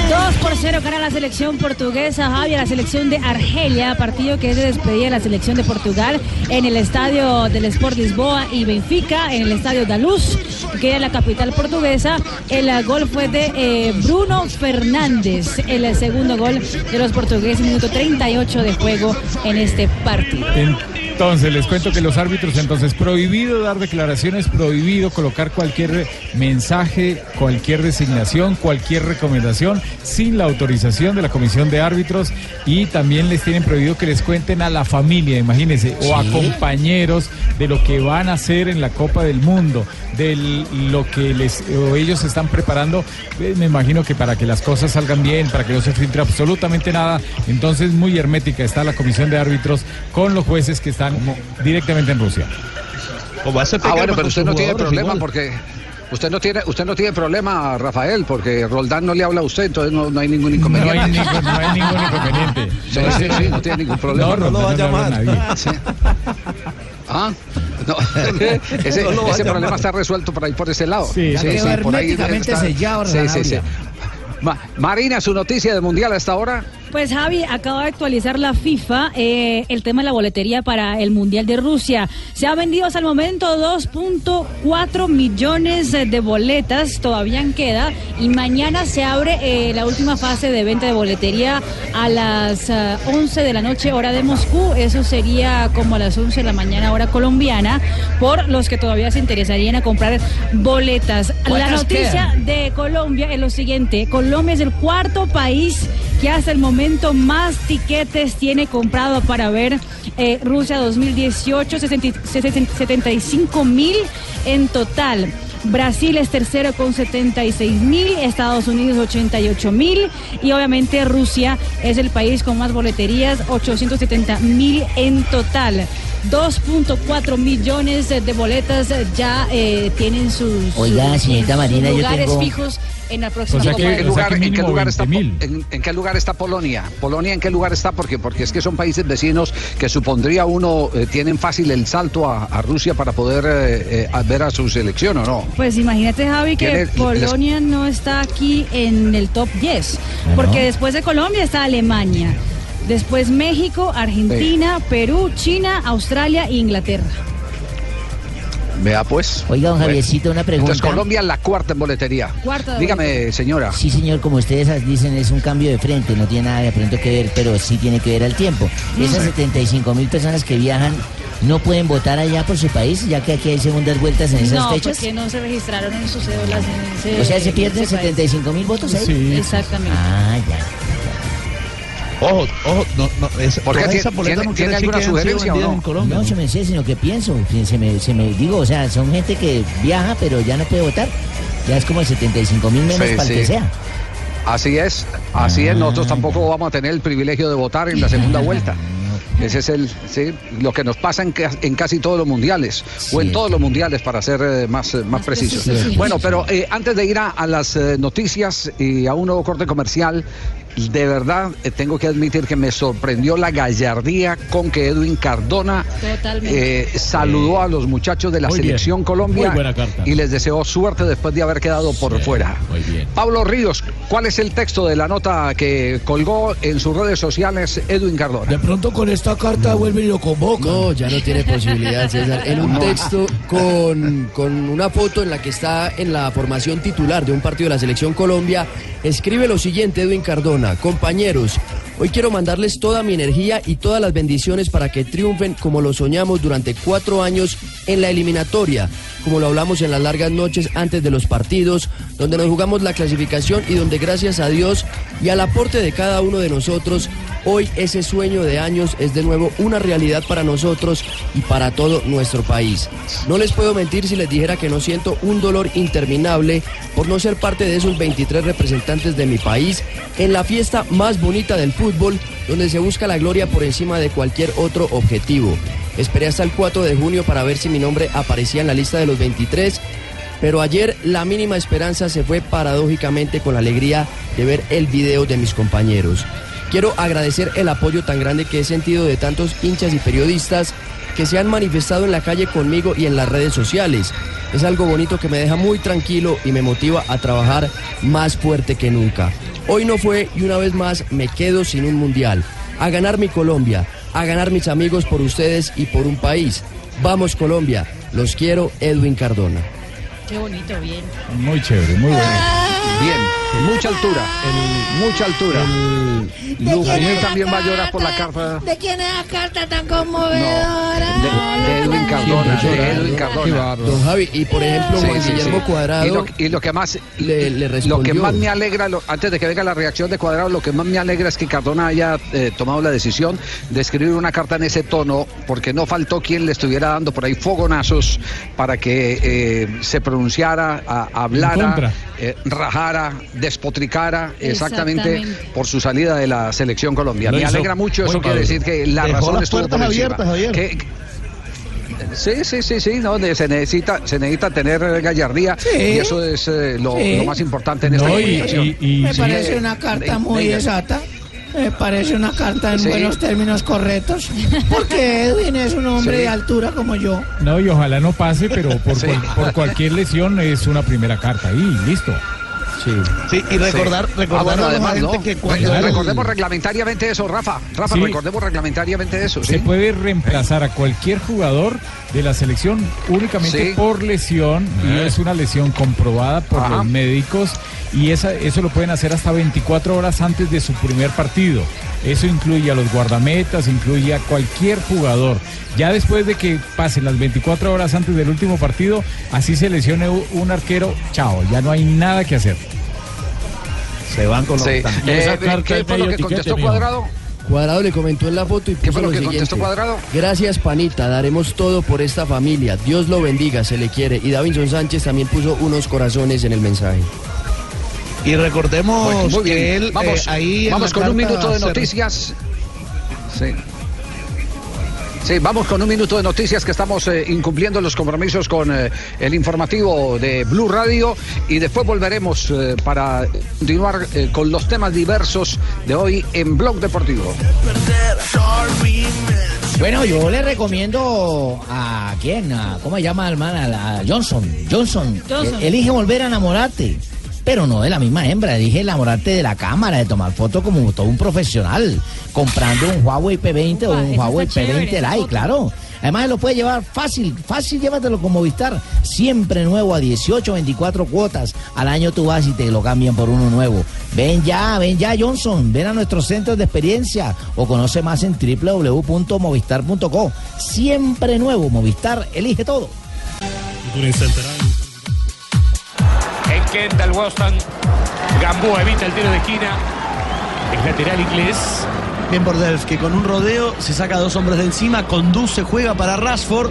2 por 0 gana la selección portuguesa, Javi, a la selección de Argelia, partido que es de despedida de la selección de Portugal en el estadio del Sport Lisboa y Benfica, en el estadio da Luz, que en la capital portuguesa. El gol fue de eh, Bruno Fernández, el segundo gol de los portugueses, minuto 38 de juego en este partido.
Entonces, les cuento que los árbitros, entonces, prohibido dar declaraciones, prohibido colocar cualquier mensaje, cualquier designación, cualquier recomendación sin la autorización de la Comisión de Árbitros. Y también les tienen prohibido que les cuenten a la familia, imagínense, o a compañeros de lo que van a hacer en la Copa del Mundo, de lo que les o ellos están preparando, eh, me imagino que para que las cosas salgan bien, para que no se filtre absolutamente nada, entonces muy hermética está la Comisión de Árbitros con los jueces que están directamente en Rusia.
Como hace
Ah, bueno, pero usted no tiene problema
igual.
porque usted no tiene usted no tiene problema, Rafael, porque Roldán no le habla a usted, entonces no, no hay ningún inconveniente.
No hay ningún- no hay ningún inconveniente.
Sí, sí, sí, no tiene ningún problema.
No, no lo va a llamar.
Sí. Ah, no. <laughs> ese,
a llamar.
problema está resuelto por ahí por ese lado.
Sí, Ya quedó
por ahí está.
sellado,
Sí, sí, sí.
Sanabria.
Ma- Marina, su noticia de mundial a esta hora.
Pues Javi, acaba de actualizar la FIFA eh, el tema de la boletería para el Mundial de Rusia. Se ha vendido hasta el momento 2.4 millones de boletas, todavía queda, y mañana se abre eh, la última fase de venta de boletería a las ah, 11 de la noche hora de Moscú. Eso sería como a las 11 de la mañana hora colombiana, por los que todavía se interesarían a comprar boletas. La
¿Cuántas
noticia
quedan?
de Colombia es lo siguiente. Colombia es el cuarto país que hasta el momento más tiquetes tiene comprado para ver eh, Rusia 2018, 60 75 mil en total. Brasil es tercero con 76 mil, Estados Unidos 88 mil y obviamente Rusia es el país con más boleterías, 870 mil en total. 2.4 millones de boletas ya eh, tienen sus,
Oiga,
sus-
señorita
sus
Marina, yo
lugares
tengo-
fijos en la próxima
¿En qué
Copa del
lugar,
Mundo.
en qué lugar está, en, en qué lugar está Polonia? ¿Polonia en qué lugar está? Porque, porque es que son países vecinos que supondría uno eh, tienen fácil el salto a, a Rusia para poder eh, eh, a ver a su selección o no.
Pues imagínate, Javi, que Polonia no está aquí en el top 10,
Ah,
porque
¿no?
después de Colombia está Alemania, después México, Argentina, Perú, China, Australia e Inglaterra.
Vea pues.
Oiga, don
Bueno,
Javiercito, una pregunta.
Entonces Colombia la cuarta en boletería.
Cuarta de
Dígame, señora.
Sí, señor, como ustedes dicen, es un cambio de frente, no tiene nada de pronto que ver, pero sí tiene que ver al tiempo. Esas 75 mil personas que viajan no pueden votar allá por su país, ya que aquí hay segundas vueltas en esas
no,
fechas.
porque no se registraron en sus cédulas en ese
O sea, se pierden
ese país.
75 mil votos ahí.
Sí. Exactamente.
Ah, ya.
Ojo, ojo, no, no, esa,
¿Por qué?
esa
¿Tiene-
boleta no
tiene alguna sugerencia o no?
en Colombia.
No, yo me sé, sino que pienso, se me, se me digo, o sea, son gente que viaja pero ya no puede votar. Ya es como el 75 mil menos
Sí,
para el
sí.
que sea.
Así es, así es. Nosotros tampoco vamos a tener el privilegio de votar en la segunda vuelta. <laughs> Ese es el, sí, lo que nos pasa en, en casi todos los mundiales, o en todos los mundiales para ser eh, más, eh, más precisos.
precisos.
Bueno, pero eh, antes de ir a, a las eh, noticias y a un nuevo corte comercial, de verdad eh, tengo que admitir que me sorprendió la gallardía con que Edwin Cardona eh, saludó a los muchachos de la
Muy bien.
selección Colombia y les deseó suerte después de haber quedado por fuera.
Muy bien.
Pablo Ríos, ¿cuál es el texto de la nota que colgó en sus redes sociales Edwin Cardona?
De pronto con esta carta vuelven y lo convocan.
No, ya no tiene posibilidad, César. En un texto con, con una foto en la que está en la formación titular de un partido de la Selección Colombia, escribe lo siguiente Edwin Cardona. Compañeros, hoy quiero mandarles toda mi energía y todas las bendiciones para que triunfen como lo soñamos durante cuatro años en la eliminatoria, como lo hablamos en las largas noches antes de los partidos, donde nos jugamos la clasificación y donde gracias a Dios y al aporte de cada uno de nosotros, hoy ese sueño de años es de nuevo una realidad para nosotros y para todo nuestro país. No les puedo mentir si les dijera que no siento un dolor interminable por no ser parte de esos 23 representantes de mi país en la fiesta más bonita del fútbol, donde se busca la gloria por encima de cualquier otro objetivo. Esperé hasta el 4 de junio para ver si mi nombre aparecía en la lista de los 23 pero ayer la mínima esperanza se fue paradójicamente con la alegría de ver el video de mis compañeros. Quiero agradecer el apoyo tan grande que he sentido de tantos hinchas y periodistas que se han manifestado en la calle conmigo y en las redes sociales. Es algo bonito que me deja muy tranquilo y me motiva a trabajar más fuerte que nunca. Hoy no fue y una vez más me quedo sin un mundial. A ganar mi Colombia, a ganar mis amigos por ustedes y por un país. Vamos Colombia, los quiero Edwin Cardona.
Qué bonito, bien.
Muy chévere, muy bueno.
Bien, mucha altura, mucha altura. Lujumiel también va a llorar por la carta
¿De quién es la carta tan conmovedora?
de Edwin Cardona. de Edwin Cardona.
Don Javi, y por ejemplo,
Sí,
Juan
sí,
Guillermo
sí.
Cuadrado
Y lo, y lo que más
le, le
lo que más me alegra, lo- antes de que venga la reacción de Cuadrado, lo que más me alegra es que Cardona haya eh, tomado la decisión de escribir una carta en ese tono, porque no faltó quien le estuviera dando por ahí fogonazos para que eh, se pronunciara, a- hablara, eh, rajara, despotricara exactamente,
Exactamente.
por su salida de la selección colombiana.
Lo
Me alegra mucho, eso quiere decir que la
Dejó
razón
las
estuvo por
abiertas, Javier.
Que- Sí, sí, sí, sí, no, se necesita, se necesita tener gallardía
Sí.
y eso es eh, lo,
Sí.
lo más importante en esta
No, y- y- y-
Me
sí.
parece una carta muy exacta. Me parece una carta en
Sí.
buenos términos correctos. Porque Edwin es un hombre
Sí.
de altura como yo.
No, y ojalá no pase, pero por,
Sí.
cual- por cualquier lesión es una primera carta ahí, listo.
Sí.
Sí, y recordar,
Sí.
recordar
Ah, bueno,
a los
además,
que cuando
Re- Recordemos reglamentariamente eso, Rafa. Rafa,
Sí.
recordemos reglamentariamente eso. ¿sí?
Se puede reemplazar a cualquier jugador de la selección únicamente
Sí.
por lesión y es una lesión comprobada por
Ajá.
los médicos y esa, eso lo pueden hacer hasta 24 horas antes de su primer partido. Eso incluye a los guardametas, incluye a cualquier jugador. Ya después de que pasen las 24 horas antes del último partido, así se lesione un arquero, chao, ya no hay nada que hacer.
se van con los
Sí. Eh,
esa carta
¿Qué fue lo que contestó. Cuadrado?
Cuadrado le comentó en la foto y puso
¿Qué fue lo que
siguiente.
contestó Cuadrado?
Gracias, Panita. Daremos todo por esta familia. Dios lo bendiga, se le quiere. Y Davinson Sánchez también puso unos corazones en el mensaje.
Y recordemos
Bueno, muy
que
bien.
él
vamos
eh, ahí en
vamos con un minuto de noticias. Sí. Sí, vamos con un minuto de noticias que estamos eh, incumpliendo los compromisos con eh, el informativo de Blue Radio y después volveremos eh, para continuar eh, con los temas diversos de hoy en Blog Deportivo.
Bueno, yo le recomiendo a quién, a, ¿cómo se llama el man? A, Johnson. Johnson.
Johnson.
Elige volver a enamorarte. Pero no de la misma hembra, elige enamorarte de la cámara, de tomar fotos como todo un profesional, comprando un Huawei P20 o un Huawei
está chévere,
P20
esa
Lite, claro. Además lo puede llevar fácil, fácil llévatelo con Movistar, siempre nuevo a 18, 24 cuotas. Al año tú vas y te lo cambian por uno nuevo. Ven ya, ven ya Johnson, ven a nuestros centros de experiencia o conoce más en www.movistar.co. Siempre nuevo, Movistar elige todo.
En Kendall Waston. Gamboa evita el tiro de esquina. Es lateral inglés.
Bien por Delf, que con un rodeo se saca a dos hombres de encima, conduce, juega para Rashford,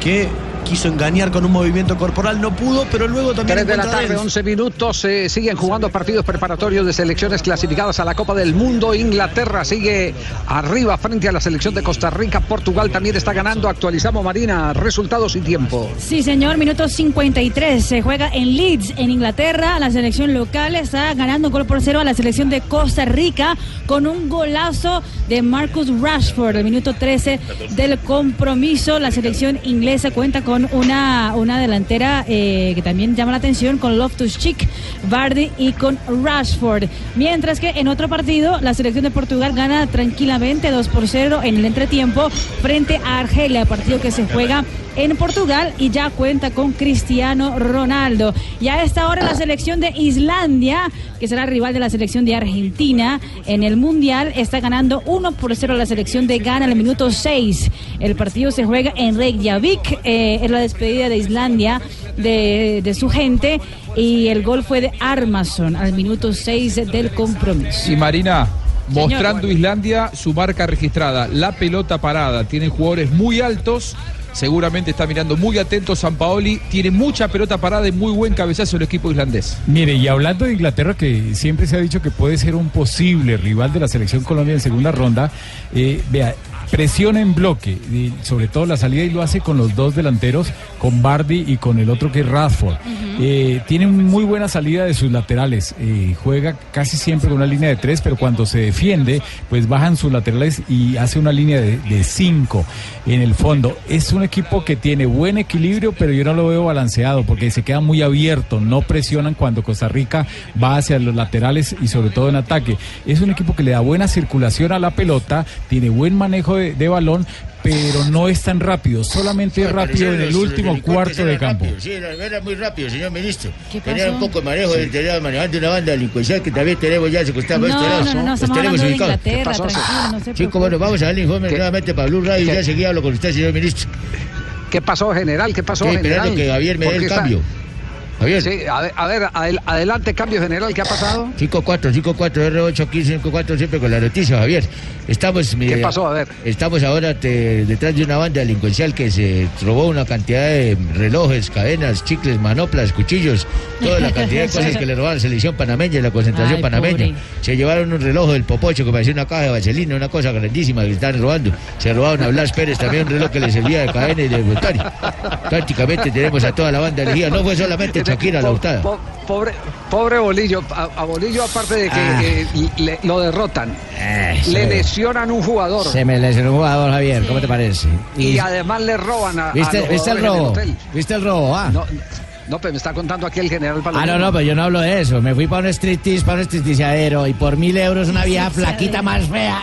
que quiso engañar con un movimiento corporal, no pudo, pero luego también
3 de la tarde,
Delf.
11 minutos. eh, siguen jugando partidos preparatorios de selecciones clasificadas a la Copa del Mundo. Inglaterra sigue arriba frente a la selección de Costa Rica. Portugal también está ganando. Actualizamos, Marina, resultados y tiempo.
Sí, señor, minuto 53. Se juega en Leeds, en Inglaterra. La selección local está ganando un gol por cero a la selección de Costa Rica con un golazo de Marcus Rashford. El minuto 13 del compromiso. La selección inglesa cuenta con una, una delantera eh, que también llama la atención con Loftus Cheek, Vardy y con Rashford. Mientras que en otro partido, la selección de Portugal gana tranquilamente 2 por 0 en el entretiempo frente a Argelia, partido que se juega en Portugal y ya cuenta con Cristiano Ronaldo. Y a esta hora la selección de Islandia, que será rival de la selección de Argentina en el Mundial, está ganando 1 por 0 a la selección de Ghana en el minuto 6. El partido se juega en Reykjavik, eh, es la despedida de Islandia de, de su gente y el gol fue de Armason al minuto 6 del compromiso.
Y Marina, mostrando Islandia su marca registrada, la pelota parada. Tienen jugadores muy altos. Seguramente está mirando muy atento San Paoli. Tiene mucha pelota parada y muy buen cabezazo el equipo islandés.
Mire, y hablando de Inglaterra, que siempre se ha dicho que puede ser un posible rival de la selección Colombia en segunda ronda, eh, vea, presiona en bloque, y sobre todo la salida y lo hace con los dos delanteros, con Bardi y con el otro que es Radford. Eh, tiene muy buena salida de sus laterales, eh, juega casi siempre con una línea de tres, pero cuando se defiende, pues bajan sus laterales y hace una línea de, de cinco en el fondo. Es un equipo que tiene buen equilibrio, pero yo no lo veo balanceado porque se queda muy abierto, no presionan cuando Costa Rica va hacia los laterales y sobre todo en ataque. Es un equipo que le da buena circulación a la pelota, tiene buen manejo de, de balón, pero no es tan rápido, solamente es rápido en el último cuarto de campo.
Sí, era, era muy rápido, señor ministro.
¿Qué
Tenía un poco de manejo, de tenía manejando una banda delincuencial que también tenemos ya secuestrada por
No,
este lado.
no, no, no,
Los
estamos
tenemos
hablando de
ubicados.
Inglaterra, tranquilo, no se
bueno, vamos a darle informe nuevamente para Blue Radio y ya seguía hablo con usted, señor ministro.
¿Qué pasó, general? ¿Qué pasó,
Estoy
general?
esperando que Javier me dé
¿Por
el
está-
cambio. Javier.
Sí, a ver, a ver, adel- adelante, cambio general, ¿qué ha pasado?
54, 54, R8, 15, 54, siempre con la noticia, Javier. Estamos,
¿Qué pasó? A ver.
Estamos ahora te- detrás de una banda delincuencial que se robó una cantidad de relojes, cadenas, chicles, manoplas, cuchillos, toda la cantidad de <laughs> cosas que le robaron a la selección panameña y la concentración
Ay,
panameña.
pobre.
Se llevaron un reloj del Popocho que parecía una caja de vaselina, una cosa grandísima que estaban robando. Se robaron a Blas Pérez también un reloj que le servía de cadena y de voluntario. Prácticamente tenemos a toda la banda elegida. No fue solamente Shakira la hurtada.
Po- Pobre, pobre Bolillo, a, a Bolillo aparte de que
Ah.
eh, le- lo derrotan,
eso
le
es.
lesionan un jugador
Se me lesionó un jugador, Javier, ¿cómo te parece?
y además le roban a, a
¿Viste,
los
¿viste el robo?
hotel.
¿Viste el robo? Ah.
No, no, pero me está contando aquí el general
Ah,
Palomino.
no, no, pero yo no hablo de eso. Me fui para un striptease, para un stripteaseadero y por mil euros una vieja flaquita más fea.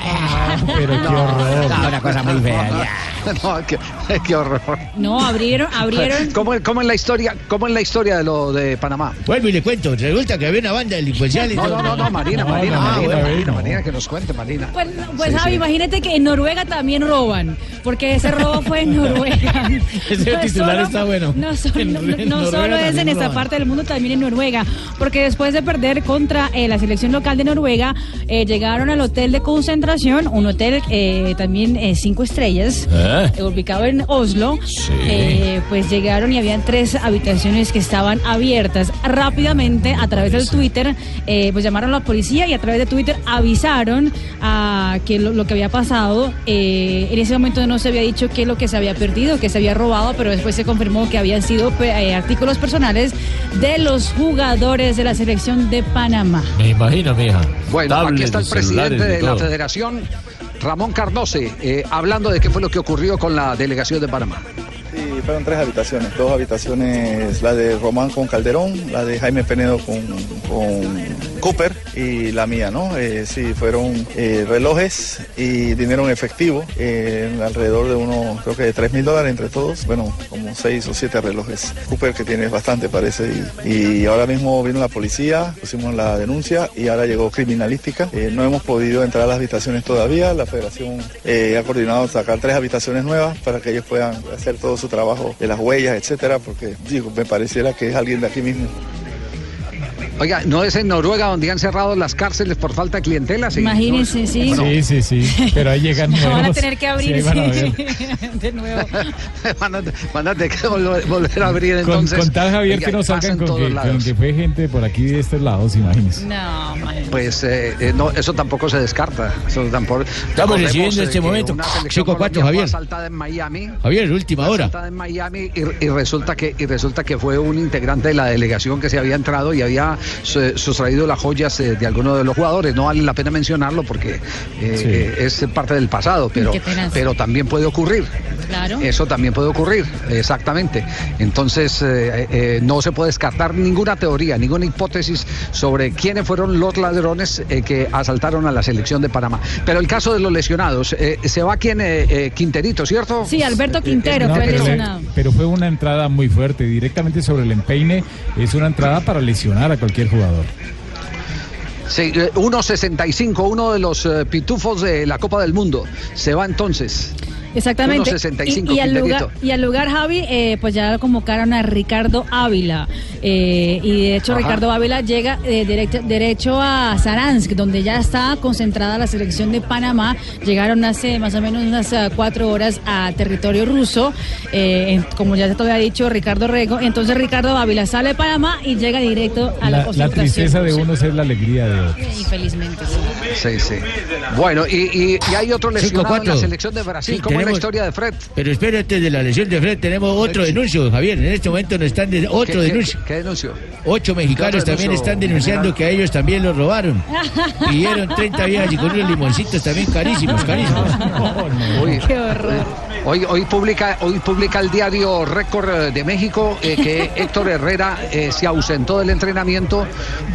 Pero <laughs> qué horror.
No, una cosa muy fea. ya. <laughs>
No, qué, <laughs> qué horror.
No, abrieron, abrieron. <laughs>
¿Cómo, cómo es la historia, cómo es la historia de lo de Panamá?
Vuelvo y le cuento. Resulta que había una banda delincuencial. y
No,
todo.
no, no, no, Marina,
No,
Marina,
no,
Marina,
bueno,
Marina. Marina, que nos cuente, Marina.
Pues, pues
Sí,
Javi,
sí.
imagínate que en Noruega también roban, porque ese robo fue en Noruega.
Ese
No es
titular
solo-
está bueno.
No, solo-
En-
no-
en
solo es en esta
roban.
parte del mundo, también en Noruega, porque después de perder contra eh, la selección local de Noruega, eh, llegaron al hotel de concentración, un hotel eh, también eh, cinco estrellas,
¿Eh?
Eh, ubicado en Oslo. Eh, pues llegaron y habían tres habitaciones que estaban abiertas. Rápidamente, a través del Twitter, eh, pues llamaron a la policía y a través de Twitter avisaron a que lo, lo que había pasado. eh, en ese momento no se había dicho qué es lo que se había perdido, que se había robado, pero después se confirmó que habían sido eh, artículos personales de los jugadores de la selección de Panamá.
Me imagino, mija.
Bueno, aquí está el presidente de la federación, Ramón Carnose, eh, hablando de qué fue lo que ocurrió con la delegación de Panamá.
Sí, fueron tres habitaciones, dos habitaciones, la de Román con Calderón, la de Jaime Penedo con, con Cooper y la mía, ¿no? Eh, sí, fueron eh, relojes y dinero en efectivo, eh, alrededor de unos, creo que de 3 mil dólares entre todos, bueno, como seis o siete relojes. Cooper que tiene bastante parece y, y ahora mismo vino la policía, pusimos la denuncia y ahora llegó criminalística. Eh, no hemos podido entrar a las habitaciones todavía, la federación eh, ha coordinado sacar tres habitaciones nuevas para que ellos puedan hacer todo su trabajo de las huellas, etcétera, porque digo, me pareciera que es alguien de aquí mismo.
Oiga, ¿no es en Noruega donde han cerrado las cárceles por falta de clientela? Sí.
Imagínense, sí.
Sí, sí, sí. <laughs> Pero ahí llegan
No van a
nuevos.
tener que
Sí,
abrir
ahí van a
sí, <laughs> de nuevo. <laughs>
van, a, van a tener que volver, a abrir
Con,
entonces.
con tal Javier
Oiga,
que no salgan con que, con
lados.
que fue gente por aquí de estos lados, imagínense.
No, imagínense.
Pues eh, eh, no, eso tampoco se descarta. Eso tampoco.
Estamos recibiendo en
eh,
este momento
una selección
Chico Cuatro,
colombiana fue
Javier.
asaltada en Miami.
Javier, última hora.
asaltada en Miami y, y resulta que y resulta que fue un integrante de la delegación que se había entrado y había sustraído las joyas eh, de alguno de los jugadores. No vale la pena mencionarlo porque eh,
Sí.
eh, es parte del pasado, pero pero también puede ocurrir.
Claro.
Eso también puede ocurrir, exactamente. Entonces, eh, eh, no se puede descartar ninguna teoría, ninguna hipótesis sobre quiénes fueron los ladrones eh, que asaltaron a la selección de Panamá. Pero el caso de los lesionados, eh, se va quien eh, Quinterito, ¿cierto?
Sí, Alberto Quintero
No,
fue
pero,
lesionado.
pero fue una entrada muy fuerte, directamente sobre el empeine. Es una entrada para lesionar a cualquier jugador.
Sí, eh, 1.65, uno de los eh, pitufos de la Copa del Mundo. Se va entonces.
Exactamente.
1.65,
y, y al lugar, y al lugar, Javi, eh, pues ya convocaron a Ricardo Ávila. Eh, y de hecho,
Ajá.
Ricardo Ávila llega eh, derecho, derecho a Saransk, donde ya está concentrada la selección de Panamá. Llegaron hace más o menos unas ah, cuatro horas a territorio ruso. Eh, en- como ya te había dicho, Ricardo Rego. Entonces, Ricardo Ávila sale de Panamá y llega directo a la,
La, la
concentración
tristeza de unos es la alegría de otros.
Infelizmente, sí.
Sí, sí. Bueno, y, y- y hay otro lesionado en la
5-4.
selección de Brasil.
Sí,
¿Cómo es la historia de Fred?
Pero espera, antes de la lesión de Fred tenemos otro denuncio, Javier. En este momento nos están de- otro
¿Qué- qué-
denuncio.
¿Qué denuncio?
Ocho mexicanos
¿Qué
también están denunciando
general?
que a ellos también los robaron. <laughs> Pidieron 30 viajes y con unos limoncitos también carísimos, carísimos. <laughs>
Uy, Hoy, hoy, publica, hoy publica el diario Récord eh, de México eh, que <laughs> Héctor Herrera eh, se ausentó del entrenamiento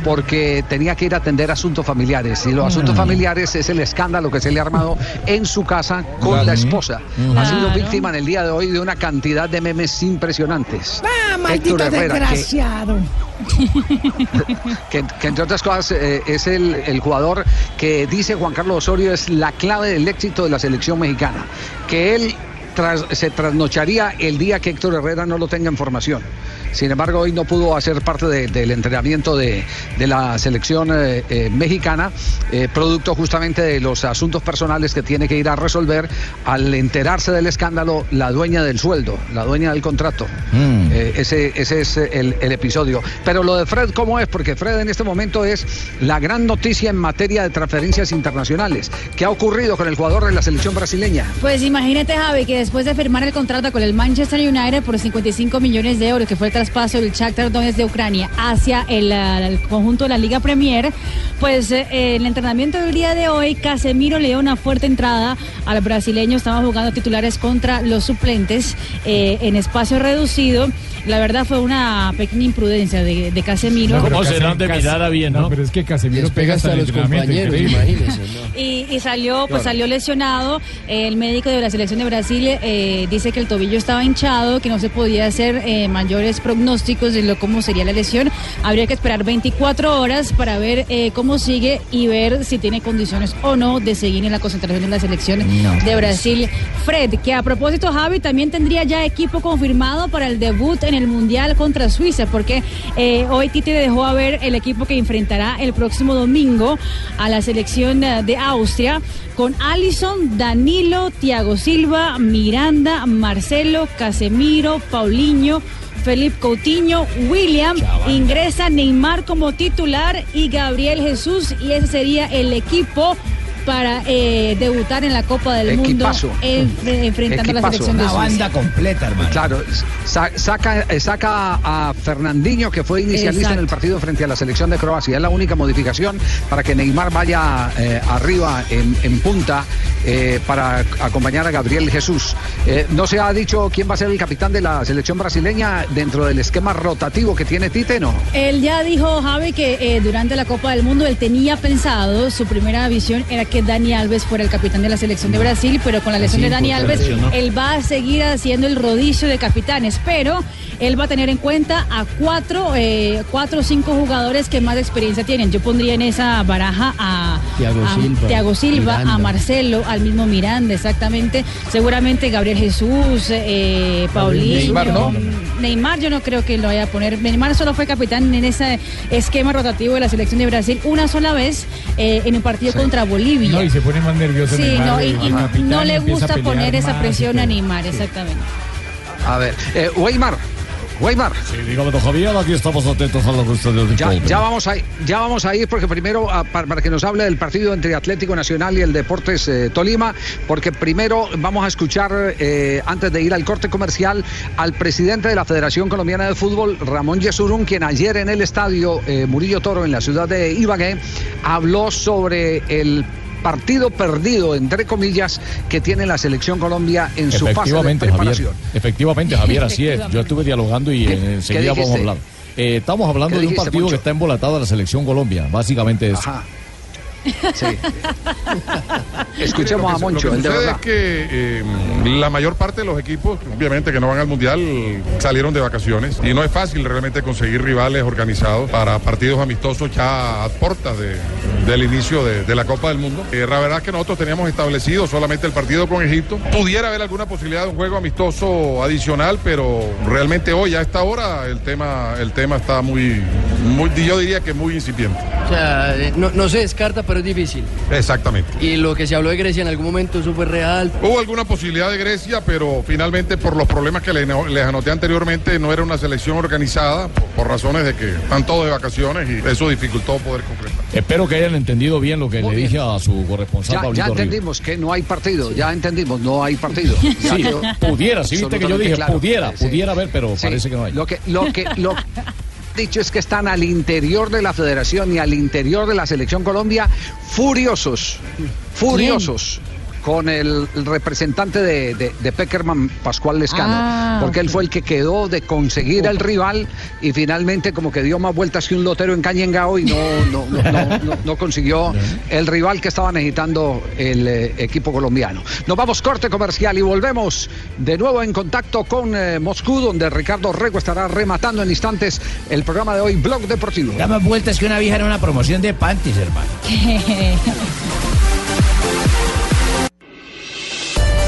porque tenía que ir a atender asuntos familiares. Y los asuntos familiares es el escándalo que se le ha armado en su casa con la esposa. Ha sido víctima en el día de hoy de una cantidad de memes impresionantes.
¡Ah, maldito
Héctor Herrera, que-
desgraciado! <laughs>
que, que entre otras cosas eh, es el, el jugador que dice Juan Carlos Osorio es la clave del éxito de la selección mexicana. Que él tras- se trasnocharía el día que Héctor Herrera no lo tenga en formación. Sin embargo, hoy no pudo hacer parte de- del entrenamiento de, de la selección eh, eh, mexicana, eh, producto justamente de los asuntos personales que tiene que ir a resolver al enterarse del escándalo la dueña del sueldo, la dueña del contrato. Eh, ese, ese es el, el episodio. Pero lo de Fred, ¿cómo es? Porque Fred en este momento es la gran noticia en materia de transferencias internacionales. ¿Qué ha ocurrido con el jugador de la selección brasileña?
Pues imagínate, Javi, que después de firmar el contrato con el Manchester United por 55 millones de euros, que fue el traspaso del Shakhtar Donetsk de Ucrania hacia el, el conjunto de la Liga Premier, pues eh, en el entrenamiento del día de hoy, Casemiro le dio una fuerte entrada al brasileño. Estaban jugando titulares contra los suplentes eh, en espacio reducido. La verdad fue una pequeña imprudencia de, de Casemiro.
No, pero Case-
bien,
no? pero es que Casemiro
Les
pega hasta
los compañeros, imagínense,
Y, y salió, pues
Claro.
salió lesionado. El médico de la selección de Brasil eh, dice que el tobillo estaba hinchado, que no se podía hacer eh, mayores pronósticos de lo cómo sería la lesión. Habría que esperar 24 horas para ver eh, cómo sigue y ver si tiene condiciones o no de seguir en la concentración de la selección de Brasil. Fred, que a propósito, Javi también tendría ya equipo confirmado para el debut en el Mundial contra Suiza, porque hoy Tite dejó a ver el equipo que enfrentará el próximo domingo a la selección de Austria con Alison, Danilo, Thiago Silva, Miranda, Marcelo, Casemiro, Paulinho. Felipe Coutinho, William, ingresa Neymar como titular y Gabriel Jesús y ese sería el equipo para eh, debutar en la Copa del
Equipazo.
Mundo en- enfrentando a la selección de
Una banda
completa, hermano.
Claro, sa- saca, eh, saca a Fernandinho, que fue inicialista en el partido frente a la selección de Croacia. Es la única modificación para que Neymar vaya eh, arriba en, en punta eh, para acompañar a Gabriel Jesús. Eh, no se ha dicho quién va a ser el capitán de la selección brasileña dentro del esquema rotativo que tiene Tite, ¿no?
Él ya dijo, Javi, que eh, durante la Copa del Mundo él tenía pensado, su primera visión era que Dani Alves fuera el capitán de la selección de Brasil, pero con la lesión
Sí,
de Dani Alves,
lesionó.
él va a seguir haciendo el rodicio de capitanes, pero él va a tener en cuenta a cuatro, eh, cuatro o cinco jugadores que más experiencia tienen. Yo pondría en esa baraja a
Thiago
a
Silva,
Thiago Silva,
Miranda.
a Marcelo, al mismo Miranda, exactamente. Seguramente Gabriel Jesús, eh, Paulinho.
Neymar, ¿no?
Neymar yo no creo que lo vaya a poner. Neymar solo fue capitán en ese esquema rotativo de la selección de Brasil una sola vez eh, en un partido contra Bolivia.
No, y se pone más nervioso
Sí, no, y,
el
y
capitán
no le gusta poner esa presión a. Neymar, exactamente.
A ver, eh, Weimar, Weimar.
Sí, dígame, don Javier, aquí estamos atentos a lo que ustedes
Ya, ya vamos a, ya vamos a ir porque primero ah, para, para que nos hable del partido entre Atlético Nacional y el Deportes eh, Tolima, porque primero vamos a escuchar eh, antes de ir al corte comercial al presidente de la Federación Colombiana de Fútbol, Ramón Yesurún, quien ayer en el estadio eh, Murillo Toro en la ciudad de Ibagué habló sobre el partido perdido, entre comillas, que tiene la selección Colombia en su fase de
Efectivamente, Javier.
preparación.
Efectivamente, Javier, así es. Yo estuve dialogando y eh, enseguida vamos a hablar. Eh, estamos hablando
¿Qué
de un partido que está embolatado a la selección Colombia, básicamente eso.
Ajá. Sí. <laughs> Escuchemos a
Lo que-
Moncho,
lo que sucede
verdad.
es que eh, la mayor parte de los equipos, obviamente que no van al mundial, salieron de vacaciones y no es fácil realmente conseguir rivales organizados para partidos amistosos ya a puertas de- del inicio de, de la Copa del Mundo. Eh, la verdad es que nosotros teníamos establecido solamente el partido con Egipto. Pudiera haber alguna posibilidad de un juego amistoso adicional, pero realmente hoy a esta hora el tema, el tema está muy, muy, yo diría que muy incipiente.
O sea, eh, no, no se descarta, pero es difícil.
Exactamente.
Y lo que se habló de Grecia en algún momento, eso fue real.
Hubo alguna posibilidad de Grecia, pero finalmente por los problemas que le- les anoté anteriormente no era una selección organizada por, por razones de que están todos de vacaciones y eso dificultó poder concretar.
Espero que hayan entendido bien lo que le dije a su corresponsal
Ya, ya entendimos que no hay partido, ya entendimos, no hay partido. Ya
Sí,
quedó
pudiera, sí viste que yo dije,
claro.
pudiera,
Sí.
pudiera haber, pero
Sí.
parece que no hay.
Lo que, lo que, lo que <laughs> dicho es que están al interior de la federación y al interior de la selección Colombia furiosos, furiosos. Con el, representante de, de, de Peckerman, Pascual Lescano,
Ah,
porque él fue el que quedó de conseguir el rival y finalmente como que dio más vueltas que un lotero en Cañengao y no, no, no, no- no- no consiguió el rival que estaba necesitando el eh, equipo colombiano. Nos vamos corte comercial y volvemos de nuevo en contacto con eh, Moscú, donde Ricardo Rego estará rematando en instantes el programa de hoy, Blog Deportivo.
Da más vueltas que una vieja en una promoción de panties, hermano. <laughs>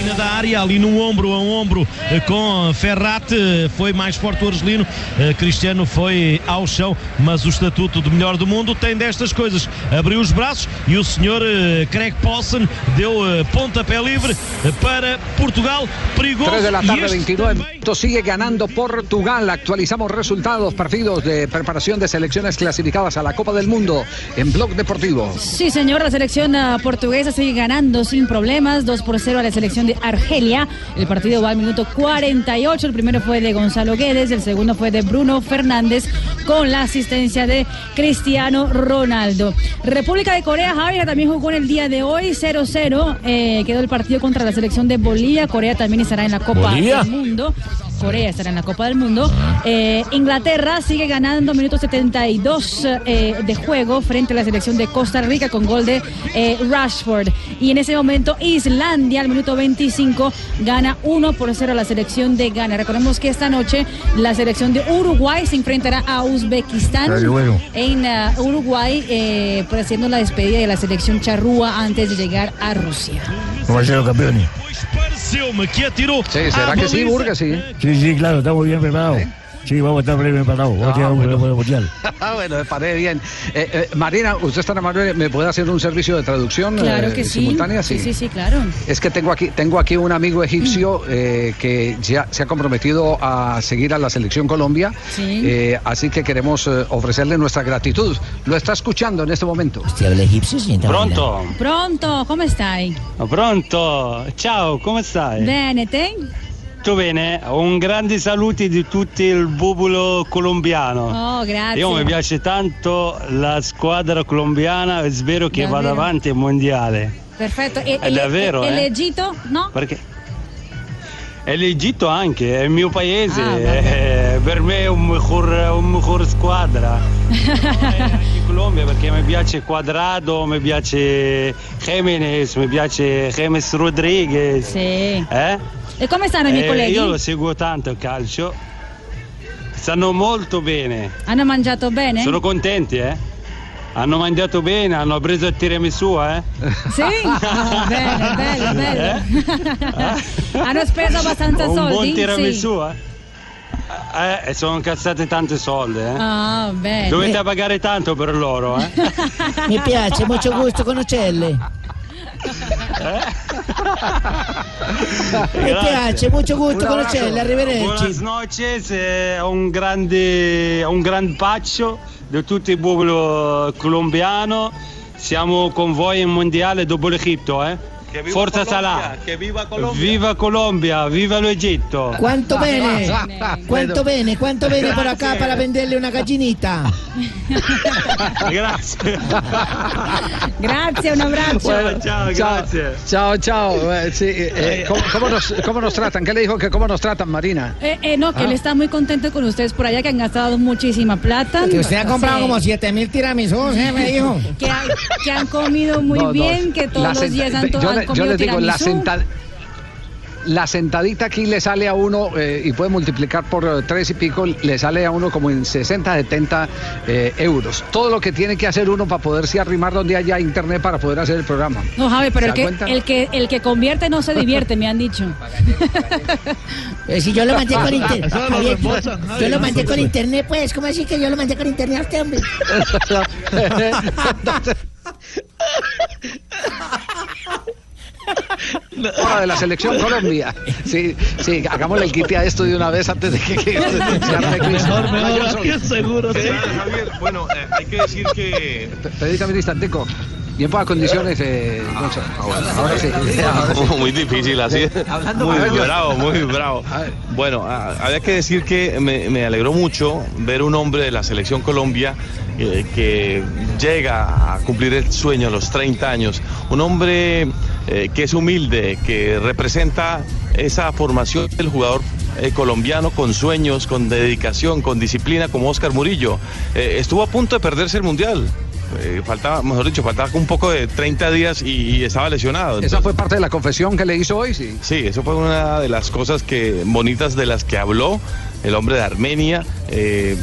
Esquina da área, ali no ombro a ombro eh, com Ferrat, eh, foi mais forte o Argelino, eh, Cristiano foi ao chão, mas o estatuto de melhor do mundo tem destas coisas. Abriu os braços e o senhor eh, Craig Paulson deu pontapé livre para Portugal, perigoso.
3 de la tarde,
este
29 minutos. Sigue ganando Portugal. Actualizamos resultados, partidos de preparación de selecciones clasificadas a la Copa del Mundo en Blog Deportivo.
Sí, señor, la selección ah, portuguesa sigue ganando sin problemas, 2 por 0 a la selección de Argelia. El partido va al minuto 48, el primero fue de Gonzalo Guedes, el segundo fue de Bruno Fernández con la asistencia de Cristiano Ronaldo. República de Corea, Javier también jugó en el día de hoy, 0-0, eh, quedó el partido contra la selección de Bolivia, Corea también estará en la Copa
¿Bolivia?
del Mundo. Corea estará en la Copa del Mundo. Eh, Inglaterra sigue ganando minuto 72 eh, de juego frente a la selección de Costa Rica con gol de eh, Rashford. Y en ese momento Islandia al minuto 25 gana 1 por 0 a la selección de Ghana. Recordemos que esta noche la selección de Uruguay se enfrentará a Uzbekistán en ah, Uruguay por haciendo la despedida de la selección charrúa antes de llegar a Rusia.
¿Cómo ser los campeones?
Pareceu-me que atirou.
Sí, ¿será que sí. Burga? Sí.
Sí, sí, claro, estamos bien preparados. Sí, vamos a estar bien preparados. Vamos a tirar un buen mundial. <laughs>
Ah, bueno, me paré bien. Eh, eh, Marina, usted está en Manuel, ¿me puede hacer un servicio de traducción
Claro
eh,
que sí.
simultánea?
Sí, sí, sí, claro.
Es que tengo aquí, tengo aquí un amigo egipcio eh, que ya se ha comprometido a seguir a la selección Colombia,
Sí.
eh, así que queremos eh, ofrecerle nuestra gratitud. Lo está escuchando en este momento.
¿Usted habla egipcio, señorita
Pronto?
Pronto, come stai?
Pronto? Ciao, come stai?
Bene, te?
Tutto bene? Un grande saluto di tutto il popolo colombiano.
Oh, grazie.
Io mi piace tanto la squadra colombiana e spero che vada
Davvero?
avanti il mondiale.
Perfetto. E,
È davvero,
e-
eh?
l'Egitto? No?
Perché? E l'Egitto anche, è il mio paese,
Ah,
eh, per me è un miglior, un miglior squadra. <laughs> in Colombia perché mi piace Quadrado, mi piace Jiménez, mi piace James Rodriguez.
Sì.
Eh?
E come stanno i miei
Eh,
colleghi?
io lo seguo tanto il calcio. Stanno molto bene.
Hanno mangiato bene?
Sono contenti, eh? Hanno mangiato bene, hanno preso il tiramisù, eh?
Sì? <laughs> Ah, bello, bello, bello. Hanno speso abbastanza
Un
soldi?
buon tiramisù,
Sì.
eh? Eh, e sono incazzati tanti soldi, eh?
Ah, bene.
Dovete pagare tanto per loro, eh? <laughs>
Mi piace, mucho gusto conocerle. Mi piace, mucho gusto conocerle, arrivederci.
Buenas noches, eh, un grande, un gran bacio di tutto il popolo colombiano. Siamo con voi in mondiale dopo l'Egitto, eh? Forza Salah. Viva Colombia, viva el Egipto.
¿Cuánto viene? ¿Cuánto viene? ¿Cuánto viene por acá para venderle una gallinita? <laughs>
Gracias.
Gracias, un abrazo.
Bueno.
Eh, sí, eh, eh, ¿cómo, cómo nos, cómo nos tratan? ¿Qué le dijo que cómo nos tratan, Marina?
Eh, eh, no, que él está muy contento con ustedes por allá, que han gastado muchísima plata.
Que usted ha comprado
Sí.
como 7 mil tiramisús, ¿eh? Me dijo.
Que, han- que han comido muy
No, no,
bien, que todos
la
los días han, to-
yo,
han
le- yo les digo, la, senta- la sentadita aquí le sale a uno eh, y puede multiplicar por eh, tres y pico, le sale a uno como en 60, 70 eh, euros. Todo lo que tiene que hacer uno para poderse arrimar donde haya internet para poder hacer el programa.
No, Javi, pero
¿Se
el que, el, que, el que convierte no se divierte, me han dicho.
Si yo lo mandé con internet.
Javi.
Yo lo mandé con internet, pues. ¿Cómo así que yo lo mandé con internet a usted, hombre? <laughs> <laughs>
Hora de la selección Colombia. Sí, sí, hagámosle el quite a esto de una vez antes de que, que- se arme <laughs> crisis. Johnson.
seguro. Javier, bueno, eh, hay que decir que
Permítame un instantico. Bien para condiciones, eh, Johnson. Ahora sí. <laughs> Ahora sí.
muy difícil así. <laughs>
Hablando
Muy bravo, muy bravo. Bueno, ah, había que decir que me, me alegró mucho ver un hombre de la selección Colombia eh, que llega a cumplir el sueño a los 30 años. Un hombre eh, que es humilde, que representa esa formación del jugador eh, colombiano con sueños, con dedicación, con disciplina, como Oscar Murillo. Eh, estuvo a punto de perderse el Mundial. Eh, faltaba, mejor dicho, faltaba un poco de 30 días y, y estaba lesionado.
Esa fue parte de la confesión que le hizo hoy, sí.
Sí, eso fue una de las cosas que bonitas de las que habló el hombre de Armenia. Eh,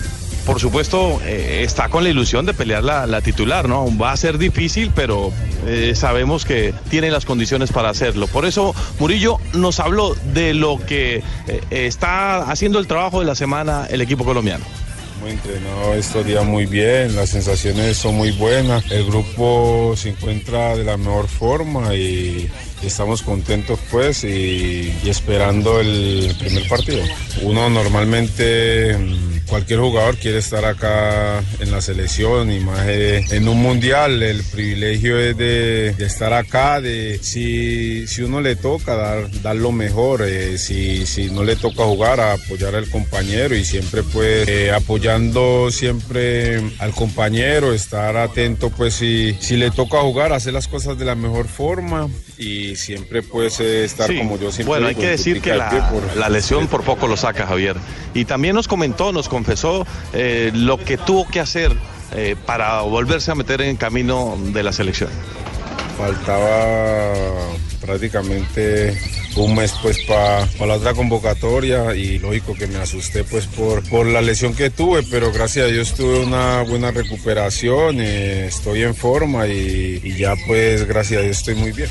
por supuesto, eh, está con la ilusión de pelear la, la titular, ¿no? Va a ser difícil, pero eh, sabemos que tiene las condiciones para hacerlo. Por eso, Murillo nos habló de lo que eh, está haciendo el trabajo de la semana el equipo colombiano.
Hemos entrenado estos días muy bien, las sensaciones son muy buenas, el grupo se encuentra de la mejor forma y estamos contentos pues y, esperando el primer partido. Uno normalmente, cualquier jugador quiere estar acá en la selección y más eh, en un mundial, el privilegio es de, estar acá, de si, si uno le toca dar, dar lo mejor, eh, si, si no le toca jugar, apoyar al compañero y siempre pues eh, apoyando siempre al compañero, estar atento pues si, si le toca jugar, hacer las cosas de la mejor forma y siempre pues eh, estar
Sí.
como yo siempre
Bueno, hay que decir que
por-
la lesión por poco lo saca Javier. Y también nos comentó, nos confesó eh, lo que tuvo que hacer eh, para volverse a meter en el camino de la selección.
faltaba prácticamente un mes pues para la otra convocatoria y lógico que me asusté pues por, por la lesión que tuve, pero gracias a Dios tuve una buena recuperación, eh, estoy en forma y, ya pues gracias a Dios estoy muy bien.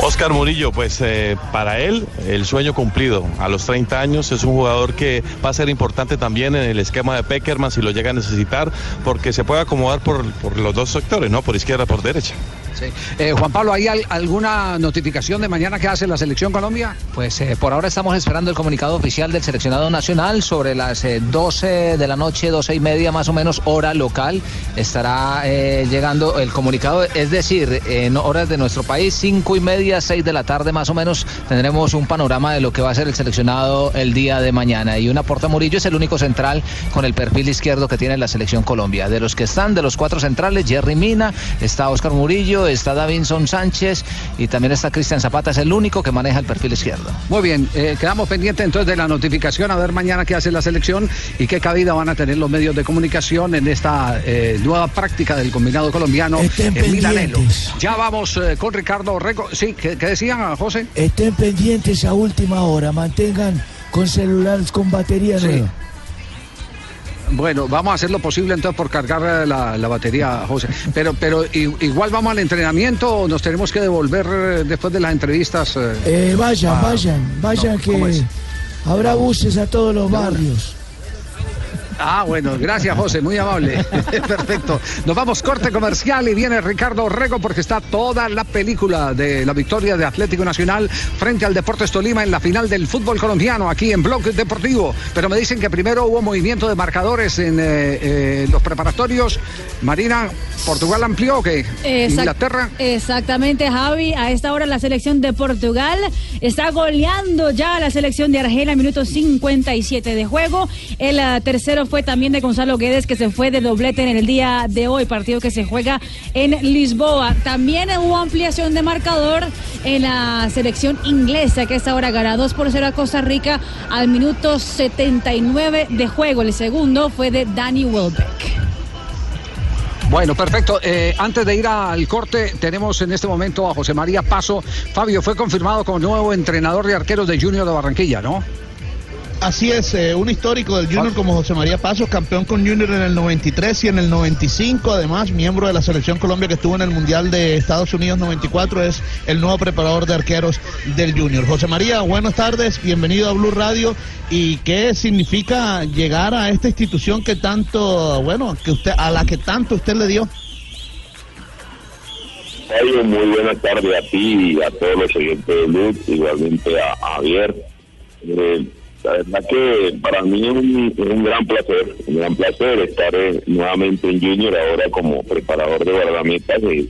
Oscar Murillo, pues eh, para él el sueño cumplido a los 30 años es un jugador que va a ser importante también en el esquema de Peckerman si lo llega a necesitar porque se puede acomodar por, por los dos sectores, ¿no? Por izquierda, por derecha.
Eh, Juan Pablo, ¿hay al- alguna notificación de mañana que hace la selección Colombia?
Pues eh, por ahora estamos esperando el comunicado oficial del seleccionado nacional sobre las eh, 12 de la noche, 12 y media más o menos hora local. Estará eh, llegando el comunicado, es decir, en horas de nuestro país, 5 y media, 6 de la tarde más o menos, tendremos un panorama de lo que va a ser el seleccionado el día de mañana. Y una Porta Murillo es el único central con el perfil izquierdo que tiene la selección Colombia. De los que están, de los cuatro centrales, Jerry Mina, está Oscar Murillo, está Davinson Sánchez y también está Cristian Zapata, es el único que maneja el perfil izquierdo.
Muy bien, eh, quedamos pendientes entonces de la notificación a ver mañana qué hace la selección y qué cabida van a tener los medios de comunicación en esta eh, nueva práctica del combinado colombiano
Estén
en Milanelo. Ya vamos eh, con Ricardo Rego. Sí, ¿qué, qué decían, José?
Estén pendientes a última hora, mantengan con celulares con batería
Sí.
nueva.
Bueno, vamos a hacer lo posible entonces por cargar eh, la, la batería, José. Pero, pero igual vamos al entrenamiento o nos tenemos que devolver eh, después de las entrevistas. eh?
Vayan,
Ah,
vayan, vayan
no, ¿cómo
que habrá buses a todos los barrios.
Ah, bueno, gracias José, muy amable. <laughs> Perfecto. Nos vamos corte comercial y viene Ricardo Rego porque está toda la película de la victoria de Atlético Nacional frente al Deportes Tolima en la final del fútbol colombiano aquí en Bloque Deportivo. Pero me dicen que primero hubo movimiento de marcadores en eh, eh, los preparatorios. Marina, ¿Portugal amplió o qué?
Exact-
Inglaterra.
Exactamente, Javi. A esta hora la selección de Portugal está goleando ya a la selección de Argelia, minuto 57 de juego. El ah, tercero fue también de Gonzalo Guedes, que se fue de doblete en el día de hoy, partido que se juega en Lisboa. También hubo ampliación de marcador en la selección inglesa, que esta hora gana 2 por 0 a Costa Rica al minuto 79 de juego. El segundo fue de Danny Welbeck.
Bueno, perfecto. Eh, antes de ir al corte, tenemos en este momento a José María Paso. Fabio fue confirmado como nuevo entrenador de arqueros de Junior de Barranquilla, ¿no?
Así es, eh, un histórico del Junior como José María Pasos, campeón con Junior en el 93 y en el 95, además miembro de la Selección Colombia que estuvo en el Mundial de Estados Unidos 94, es el nuevo preparador de arqueros del Junior. José María, buenas tardes, bienvenido a Blue Radio. ¿Y qué significa llegar a esta institución que tanto, bueno, que usted, a la que tanto usted le dio?
Fabio, muy buenas tardes a ti y a todos los oyentes de Luz, igualmente a, Javier. Eh, la verdad que para mí es un, gran placer, un gran placer estar eh, nuevamente en Junior ahora como preparador de guardametas eh,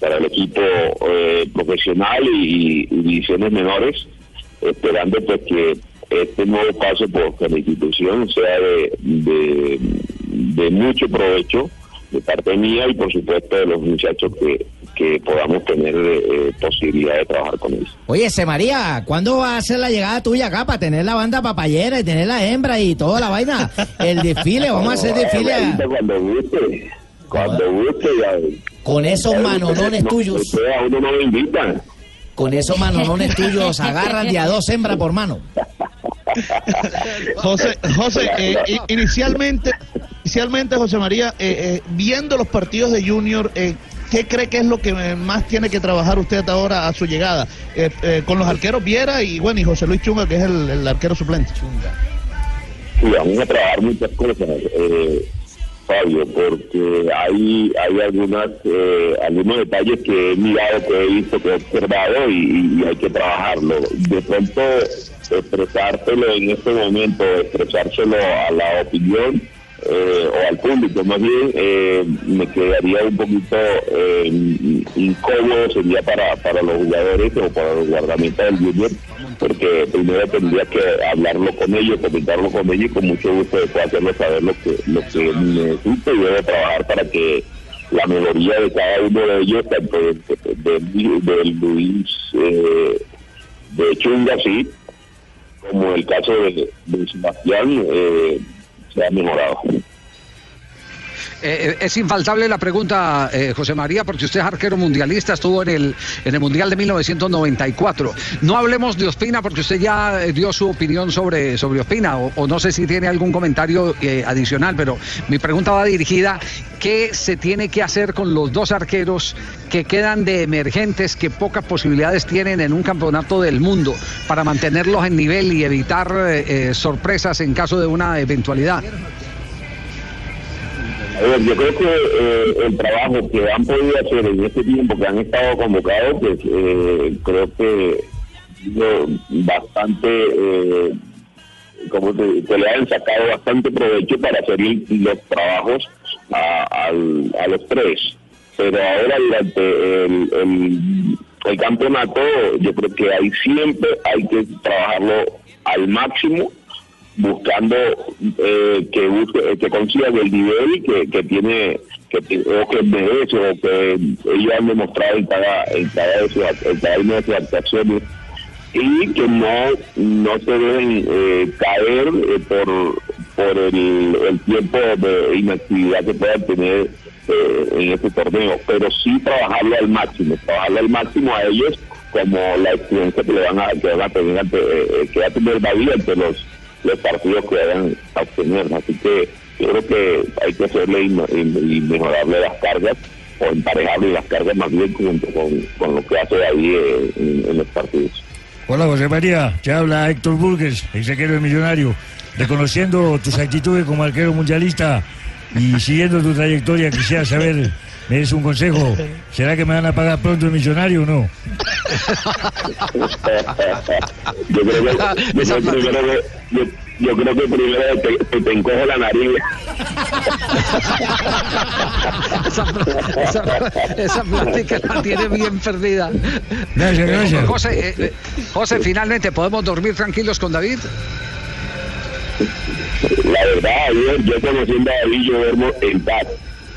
para el equipo eh, profesional y, divisiones menores, esperando pues que este nuevo paso por la institución sea de, de, de mucho provecho de parte mía y por supuesto de los muchachos que, que podamos tener eh, posibilidad de trabajar con ellos.
Oye, ese María, ¿cuándo va a ser la llegada tuya acá para tener la banda papayera y tener la hembra y toda la vaina? El desfile, vamos a hacer desfile. a-
Cuando guste, cuando guste ya.
Con esos manonones
No,
tuyos.
ustedes a uno no me invitan.
Con esos manonones tuyos agarran de a dos hembras por mano. <laughs>
José, José eh, inicialmente, inicialmente José María, eh, eh, viendo los partidos de Junior, eh, ¿qué cree que es lo que más tiene que trabajar usted hasta ahora a su llegada? Eh, eh, con los arqueros Viera y bueno y José Luis Chunga, que es el, el arquero suplente.
Sí, vamos a trabajar muchas cosas, eh, Fabio, porque hay hay algunas eh, algunos detalles que he mirado, que he visto, que he observado y, y hay que trabajarlo. De pronto expresártelo en este momento, expresárselo a la opinión eh, o al público más bien, eh, me quedaría un poquito eh, incómodo sería para, para los jugadores o para los guardametas del Junior, porque primero tendría que hablarlo con ellos, comentarlo con ellos y con mucho gusto después hacerlo saber lo que, lo que necesito y debo trabajar para que la mejoría de cada uno de ellos, tanto de, Luis, eh, de Chunga, sí, como el caso de, Sebastián, eh, ha mejorado.
Eh, es infaltable la pregunta, eh, José María, porque usted es arquero mundialista, estuvo en el, en el Mundial de 1994. No hablemos de Ospina, porque usted ya eh, dio su opinión sobre, sobre Ospina, o, no sé si tiene algún comentario eh, adicional, pero mi pregunta va dirigida, ¿qué se tiene que hacer con los dos arqueros que quedan de emergentes, que pocas posibilidades tienen en un campeonato del mundo, para mantenerlos en nivel y evitar eh, eh, sorpresas en caso de una eventualidad?
A ver, yo creo que eh, el trabajo que han podido hacer en este tiempo que han estado convocados, pues eh, creo que sido bastante, eh, como que le han sacado bastante provecho para hacer los trabajos a, al- a los tres. Pero ahora durante el, el, el campeonato, yo creo que ahí siempre hay que trabajarlo al máximo buscando eh, que busque, que consiga el nivel que, que tiene que o que merece o que ellos han demostrado en cada en cada, de sus, una de sus actuaciones y que no no se deben eh, caer eh, por por el, el tiempo de inactividad que puedan tener eh, en este torneo. Pero sí trabajarlo al máximo trabajarlo al máximo a ellos como la experiencia que le van a que van a tener eh, que va a tener David ante los los partidos que vayan a obtener. Así que yo creo que hay que hacerle y, mejorarle las cargas o emparejarle las cargas más bien junto con, con lo que hace ahí eh, en, los partidos.
Hola José María, te habla Héctor Burgues, ex arquero de Millonario.
reconociendo tus actitudes como arquero mundialista y siguiendo tu trayectoria, quisiera saber, ¿me des un consejo? ¿Será que me van a pagar pronto el millonario o no?
Yo creo que, yo creo primero que- yo, yo creo que primero te, te, te encojo la nariz.
esa, esa, esa plática la tiene bien perdida.
Gracias,
Eh,
gracias.
José, eh, eh, José, finalmente, ¿podemos dormir tranquilos con David?
La verdad, yo, yo conociendo a David, yo duermo en paz.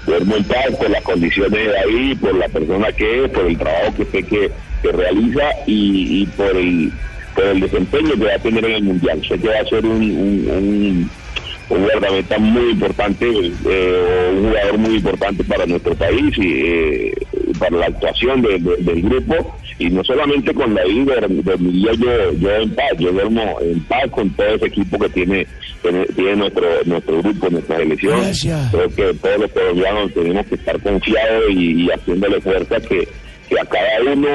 Duermo en paz por las condiciones de David, por la persona que es, por el trabajo que sé que, que realiza y, y por el por el desempeño que va a tener en el Mundial. Sé que va a ser un, un, un, guardameta muy importante, eh, un jugador muy importante para nuestro país y eh, para la actuación de- de- del grupo. Y no solamente con dur- dormiría yo, yo en paz, yo duermo en paz con todo ese equipo que tiene, tiene, nuestro, nuestro grupo, nuestra selección.
Gracias.
Creo que todos los colombianos tenemos que estar confiados y, y haciéndole fuerza que, que a cada uno,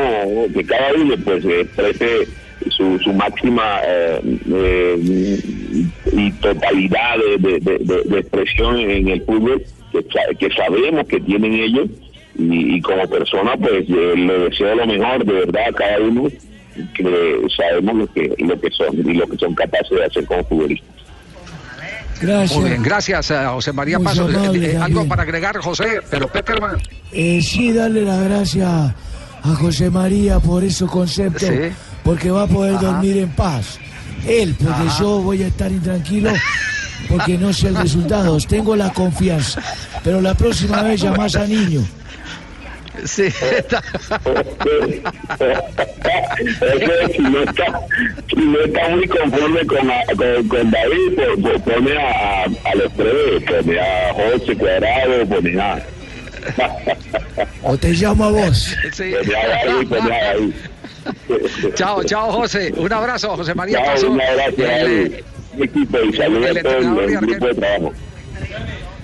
que cada uno pues exprese su, su máxima eh, eh, y totalidad de, de- de- de- de expresión en el fútbol que, sa- que sabemos que tienen ellos y, y como persona pues le deseo lo mejor de verdad a cada uno que sabemos lo que lo que son y lo que son capaces de hacer como futbolistas
Gracias.
Muy bien, gracias a José María
Muy
Paso.
amable,
Eh, eh, algo para agregar, José, pero Peckerman.
Eh, sí, darle las gracias a José María por esos conceptos,
Sí.
porque va a poder
Ajá.
dormir en paz. Él, porque
Ajá.
yo voy a estar intranquilo porque no sé el resultado. Tengo la confianza, pero la próxima vez llamás a niño.
Sí, <laughs>
Eso, si no está, si no está muy conforme con, a- con, con David, pues, pues pone a, a los tres, pone a José Cuadrado, pone a,
O te llamo a vos.
Sí.
pone a David, pone a David.
Chao, chao, José. Un abrazo, José María
Chao,
Paso.
un abrazo,
El,
David.
eh,
Equipo, y saludos
el
a todo
entrenador
el,
y
el grupo de trabajo.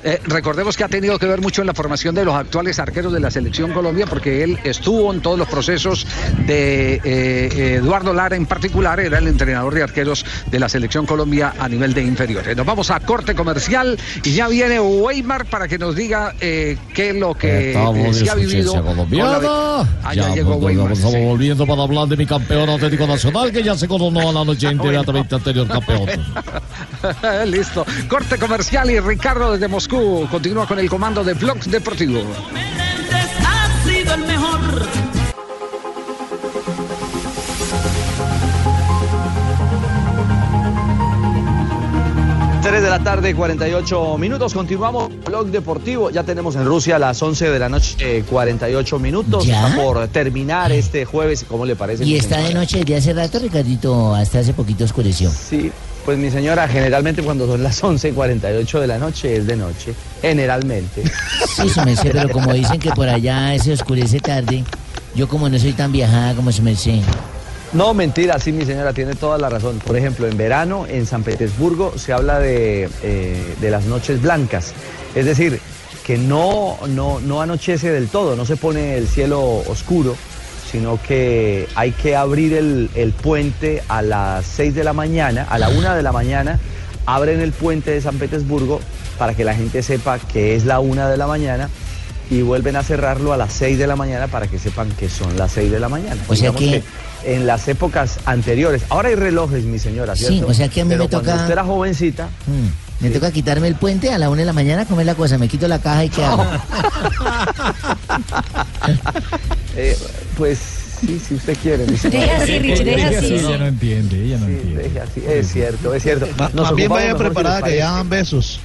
Eh, recordemos que ha tenido que ver mucho en la formación de los actuales arqueros de la selección Colombia, porque él estuvo en todos los procesos de eh, Eduardo Lara en particular, era el entrenador de arqueros de la selección Colombia a nivel de inferiores. Nos vamos a corte comercial y ya viene Weimar para que nos diga eh, qué es lo que eh,
en
se ha vivido. La-. Ah, ya
Ya,
llegó Weimar.
estamos
sí.
volviendo para hablar de mi campeón Atlético Nacional, que ya se coronó a la noche inmediatamente anterior campeón. <laughs>
Listo. Corte comercial y Ricardo desde Moscú continúa con el comando de Blog Deportivo.
ha sido el mejor.
Tres de la tarde, 48 minutos. Continuamos. Blog Deportivo. Ya tenemos en Rusia las 11 de la noche, eh, 48 minutos.
¿Ya?
Está por terminar este jueves. ¿Cómo le parece?
Y está de noche desde hace rato, Ricardito, hasta hace poquito oscureció.
Sí, pues mi señora, generalmente cuando son las 11 y 48 de la noche es de noche. Generalmente.
Sí, su merced, pero como dicen que por allá se oscurece tarde, yo como no soy tan viajada como su merced.
No, mentira, sí, mi señora, tiene toda la razón. Por ejemplo, en verano, en San Petersburgo, se habla de, eh, de las noches blancas. Es decir, que no, no, no anochece del todo, no se pone el cielo oscuro, sino que hay que abrir el, el puente a las 6 de la mañana, a la 1 de la mañana, abren el puente de San Petersburgo para que la gente sepa que es la 1 de la mañana y vuelven a cerrarlo a las 6 de la mañana para que sepan que son las 6 de la mañana.
O sea que-
en las épocas anteriores, ahora hay relojes, mi señora,
Sí,
¿cierto?
o sea que a mí
Pero
me
cuando
toca-
usted era jovencita,
Mm, Me toca quitarme el puente a la una de la mañana, comer la cosa, me quito la caja y qué hago. <laughs>
eh, pues sí, si usted quiere.
Deje así, Richie, deje así.
Ella no entiende, ella no entiende.
Deje así, Es cierto, es cierto.
Ma-
Nos
Más bien
ocupamos
vaya preparada que ya dan besos.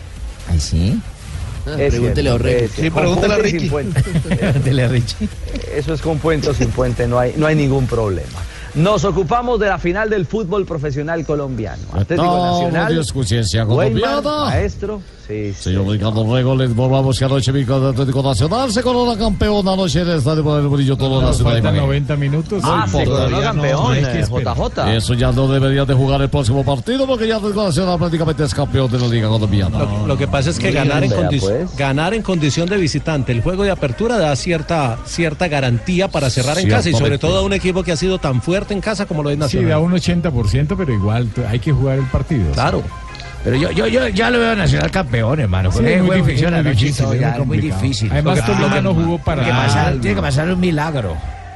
¿Ay, sí?
Pregúntele a
es
Sí, pregúntele a Ricky. <laughs>
Pregúntele a Richie.
Eso es con puente o sin puente, no hay, no hay ningún problema. Nos ocupamos de la final del fútbol profesional colombiano. Atlético
en
Nacional.
Escuchencia
Weimar, maestro. Sí, sí.
Señor Ricardo Rego, les informamos que anoche mi Atlético Nacional se corona campeón anoche en el Estadio por el Brillo Todo
Nos
Nacional.
faltan
Ibagué.
90 minutos.
Ah,
Sí,
se coronó
no,
campeón,
que
eh. JJ.
Eso ya no debería de jugar el próximo partido porque ya Atlético Nacional prácticamente es campeón de la Liga Colombiana.
Lo, lo que pasa es que ganar en,
pues.
ganar en condición de visitante, el juego de apertura da cierta, cierta garantía para cerrar en casa y sobre todo a un equipo que ha sido tan fuerte en casa como lo es
Sí,
Nacional.
da un 80%, pero igual hay que jugar el partido.
Claro.
Pero yo, yo, yo ya lo veo Nacional campeón, hermano.
Sí, es muy
juego
difícil,
anoche y
difícil, muy
es muy difícil.
Además, Tolima no jugó para
que pasar-
¿no?
Tiene que pasar un milagro.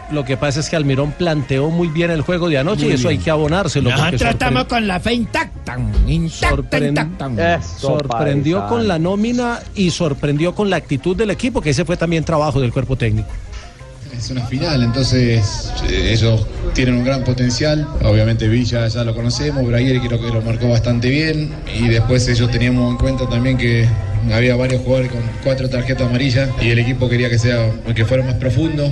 Lo que pasa es que Almirón planteó muy bien el juego de anoche
Muy
y eso
bien.
hay que abonárselo.
Nosotros estamos
sorpre-
con la fe intacta. Intacta,
sorpren-
intacta.
sorprendió con la nómina y sorprendió con la actitud del equipo, que ese fue también trabajo del cuerpo técnico.
Es una final, entonces eh, ellos tienen un gran potencial. Obviamente Villa ya lo conocemos, Braguer creo que lo marcó bastante bien. Y después ellos teníamos en cuenta también que había varios jugadores con cuatro tarjetas amarillas y el equipo quería que sea que fuera más profundo,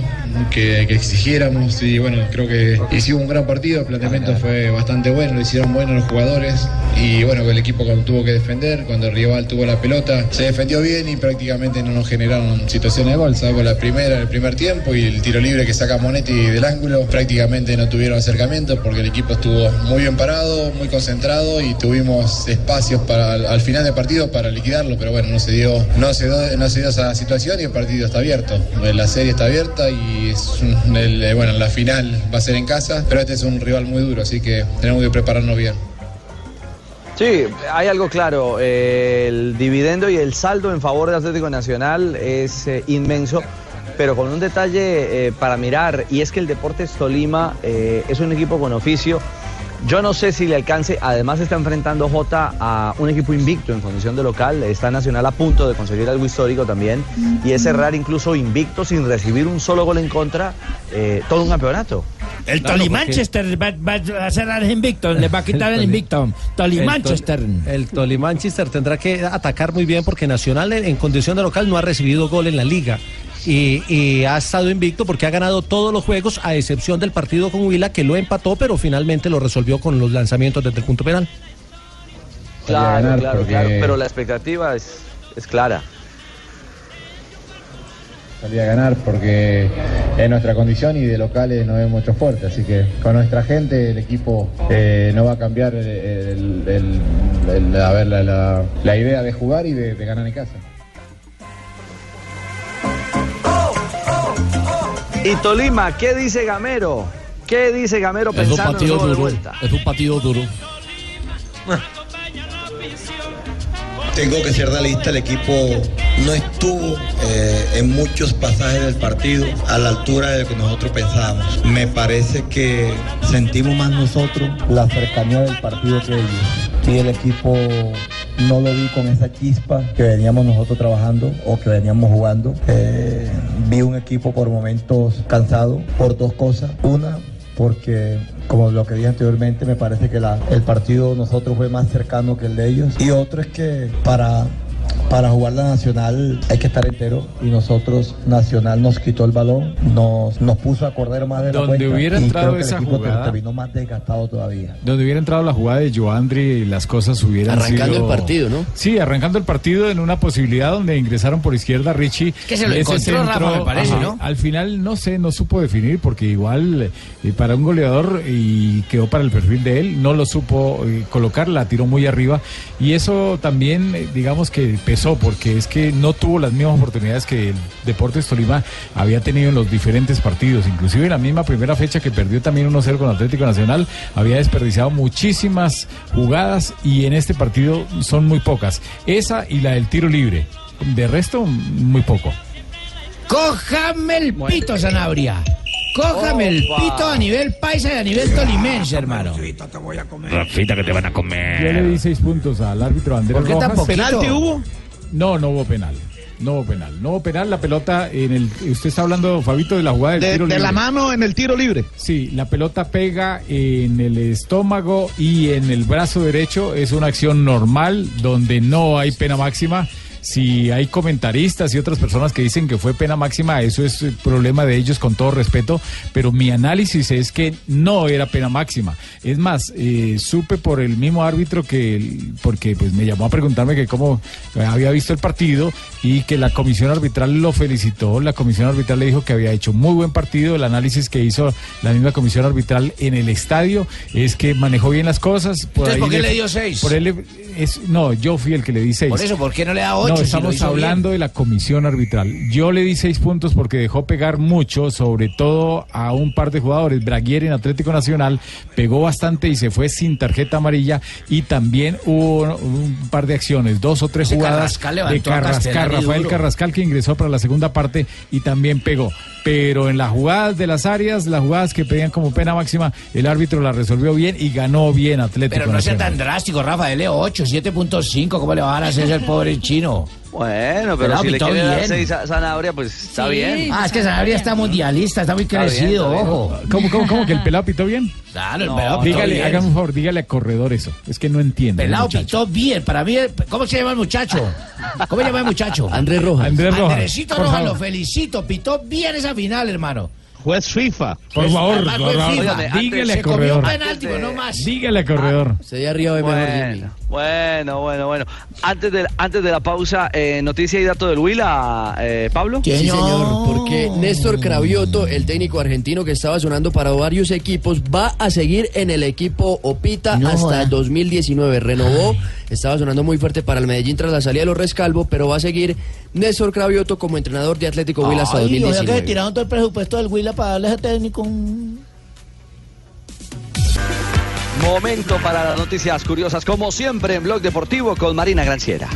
que, que exigiéramos. Y bueno, creo que hicimos un gran partido, el planteamiento fue bastante bueno, lo hicieron buenos los jugadores. Y bueno, el equipo tuvo que defender, cuando el rival tuvo la pelota, se defendió bien y prácticamente no nos generaron situaciones de gol, salvo la primera, el primer tiempo y el tiro libre que saca Monetti del ángulo, prácticamente no tuvieron acercamiento porque el equipo estuvo muy bien parado, muy concentrado y tuvimos espacios para al final del partido para liquidarlo, pero bueno, no se dio, no se dio, no se dio esa situación y el partido está abierto. La serie está abierta y es eh, bueno, la final va a ser en casa, pero este es un rival muy duro, así que tenemos que prepararnos bien.
Sí, hay algo claro. eh, el dividendo y el saldo en favor de Atlético Nacional es eh, inmenso, pero con un detalle eh, para mirar, y es que el Deportes Tolima eh, es un equipo con oficio. Yo no sé si le alcance, además está enfrentando Jota a un equipo invicto en condición de local, está Nacional a punto de conseguir algo histórico también, y es cerrar incluso invicto sin recibir un solo gol en contra eh, todo un campeonato.
El
Claro,
Toli
porque-
Manchester va, va a cerrar el invicto, le va a <laughs> quitar el, invicto.
El Tol-
Manchester.
El Toli Manchester tendrá que atacar muy bien porque Nacional en condición de local no ha recibido gol en la liga. Y, y ha estado invicto porque ha ganado todos los juegos a excepción del partido con Huila que lo empató pero finalmente lo resolvió con los lanzamientos desde el punto penal.
Claro,
ganar
claro,
porque-
claro, pero la expectativa es, es clara.
Salía a ganar porque es nuestra condición y de locales no vemos mucho fuerte, así que con nuestra gente el equipo eh, no va a cambiar el- el- el- el- a ver, la, la- la idea de jugar y de, de ganar en casa.
Y Tolima, ¿qué dice Gamero? ¿Qué dice Gamero
Es un
pensando en el
partido
de
duro.
vuelta?
Es un partido duro.
Tengo que ser realista, el equipo no estuvo eh, en muchos pasajes del partido a la altura de lo que nosotros pensábamos. Me parece que sentimos más nosotros la cercanía del partido que ellos. Y el equipo no lo vi con esa chispa que veníamos nosotros trabajando o que veníamos jugando. Eh, vi un equipo por momentos cansado por dos cosas. Una, porque como lo que dije anteriormente, me parece que la- el partido nosotros fue más cercano que el de ellos. Y otro es que para, para jugar la Nacional hay que estar entero y nosotros, Nacional nos quitó el balón, nos, nos puso a correr más de la
Donde
cuenta
hubiera entrado esa jugada-
terminó más desgastado todavía.
Donde hubiera entrado la jugada de Joandri y las cosas hubieran
Arrancando
sido-
el partido, ¿no?
Sí, arrancando el partido en una posibilidad donde ingresaron por izquierda Richie.
Que se lo
Ese
encontró Rafa, me parece, ¿no?
Al final, no sé, no supo definir porque igual eh, para un goleador y quedó para el perfil de él, no lo supo eh, colocar, la tiró muy arriba y eso también, eh, digamos que pesó porque es que no tuvo las mismas oportunidades que el Deportes Tolima había tenido en los diferentes partidos, inclusive en la misma primera fecha que perdió también 1-0 con Atlético Nacional, había desperdiciado muchísimas jugadas y en este partido son muy pocas. Esa y la del tiro libre. De resto, muy poco.
Cójame el pito, Sanabria. Cójame el pito a nivel paisa y a nivel tolimense, hermano.
Rafita que te van a
Yo le
comer.
di seis puntos al árbitro Andrés
¿Por qué tan
Rojas.
poquito? ¿Penalti hubo?
No, no hubo penal. No hubo penal. No hubo penal. La pelota en el. Usted está hablando, Fabito, de la jugada del
De,
tiro
de
libre.
la mano en el tiro libre.
Sí, la pelota pega en el estómago y en el brazo derecho. Es una acción normal donde no hay pena máxima. Si hay comentaristas y otras personas que dicen que fue pena máxima, eso es eh, problema de ellos con todo respeto, pero mi análisis es que no era pena máxima. Es más, eh, supe por el mismo árbitro que, el- porque pues me llamó a preguntarme que cómo había visto el partido y que la comisión arbitral lo felicitó. La comisión arbitral le dijo que había hecho muy buen partido. El análisis que hizo la misma comisión arbitral en el estadio es que manejó bien las cosas. Por
Entonces,
ahí
¿por qué le dio seis?
Por él le- es, no, yo fui el que le di seis.
Por eso, ¿por qué no le da ocho?
No,
si lo
estamos
bien.
hablando de la comisión arbitral. Yo le di seis puntos porque dejó pegar mucho, sobre todo a un par de jugadores. Braguieri en Atlético Nacional pegó bastante y se fue sin tarjeta amarilla. Y también hubo un par de acciones, dos o tres
Ese
jugadas
Carrascal
de Carrascal, Rafael. Carrascal que ingresó para la segunda parte y también pegó. Pero en las jugadas de las áreas, las jugadas que pedían como pena máxima, el árbitro la resolvió bien y ganó bien Atlético
Pero no sea tan drástico, Rafa, dele 8, 7.5, ¿cómo le va a dar a hacer el pobre chino?
Bueno, pero
Pelado,
si le quiere dar Sanabria, pues está bien.
Ah, es que Sanabria está mundialista, está muy
Está bien,
crecido,
está
ojo.
¿Cómo, cómo, cómo que el pelado pitó bien?
Claro, el
No,
pelado pitó
dígale,
bien.
hágame un favor, dígale a corredor eso. Es que no entiende.
Pelado pitó bien, para mí, ¿cómo se llama el muchacho? ¿Cómo se llama el muchacho? <laughs>
Andrés Rojas.
Andrés Rojas.
Andresito Rojas,
favor.
lo felicito, pitó bien esa final, hermano.
Juez FIFA.
Por favor, por favor, dígale
Se
a
comió un
corredor.
penalti, no más.
Dígale a corredor.
Se de arriba de mejor Jimmy.
Bueno, bueno, bueno. Antes de, antes de la pausa, eh, noticia y dato del Huila, eh, Pablo.
Sí, señor, porque Néstor Cravioto, el técnico argentino que estaba sonando para varios equipos, va a seguir en el equipo Opita
No
hasta
joda.
2019. Renovó, estaba sonando muy fuerte para el Medellín tras la salida de los Rescalvo, pero va a seguir Néstor Cravioto como entrenador de Atlético Huila hasta
Ay, o sea que se
2019.
tiraron todo el presupuesto del Huila para darle a ese técnico.
Momento para las noticias curiosas, como siempre en Blog Deportivo con Marina Granciera.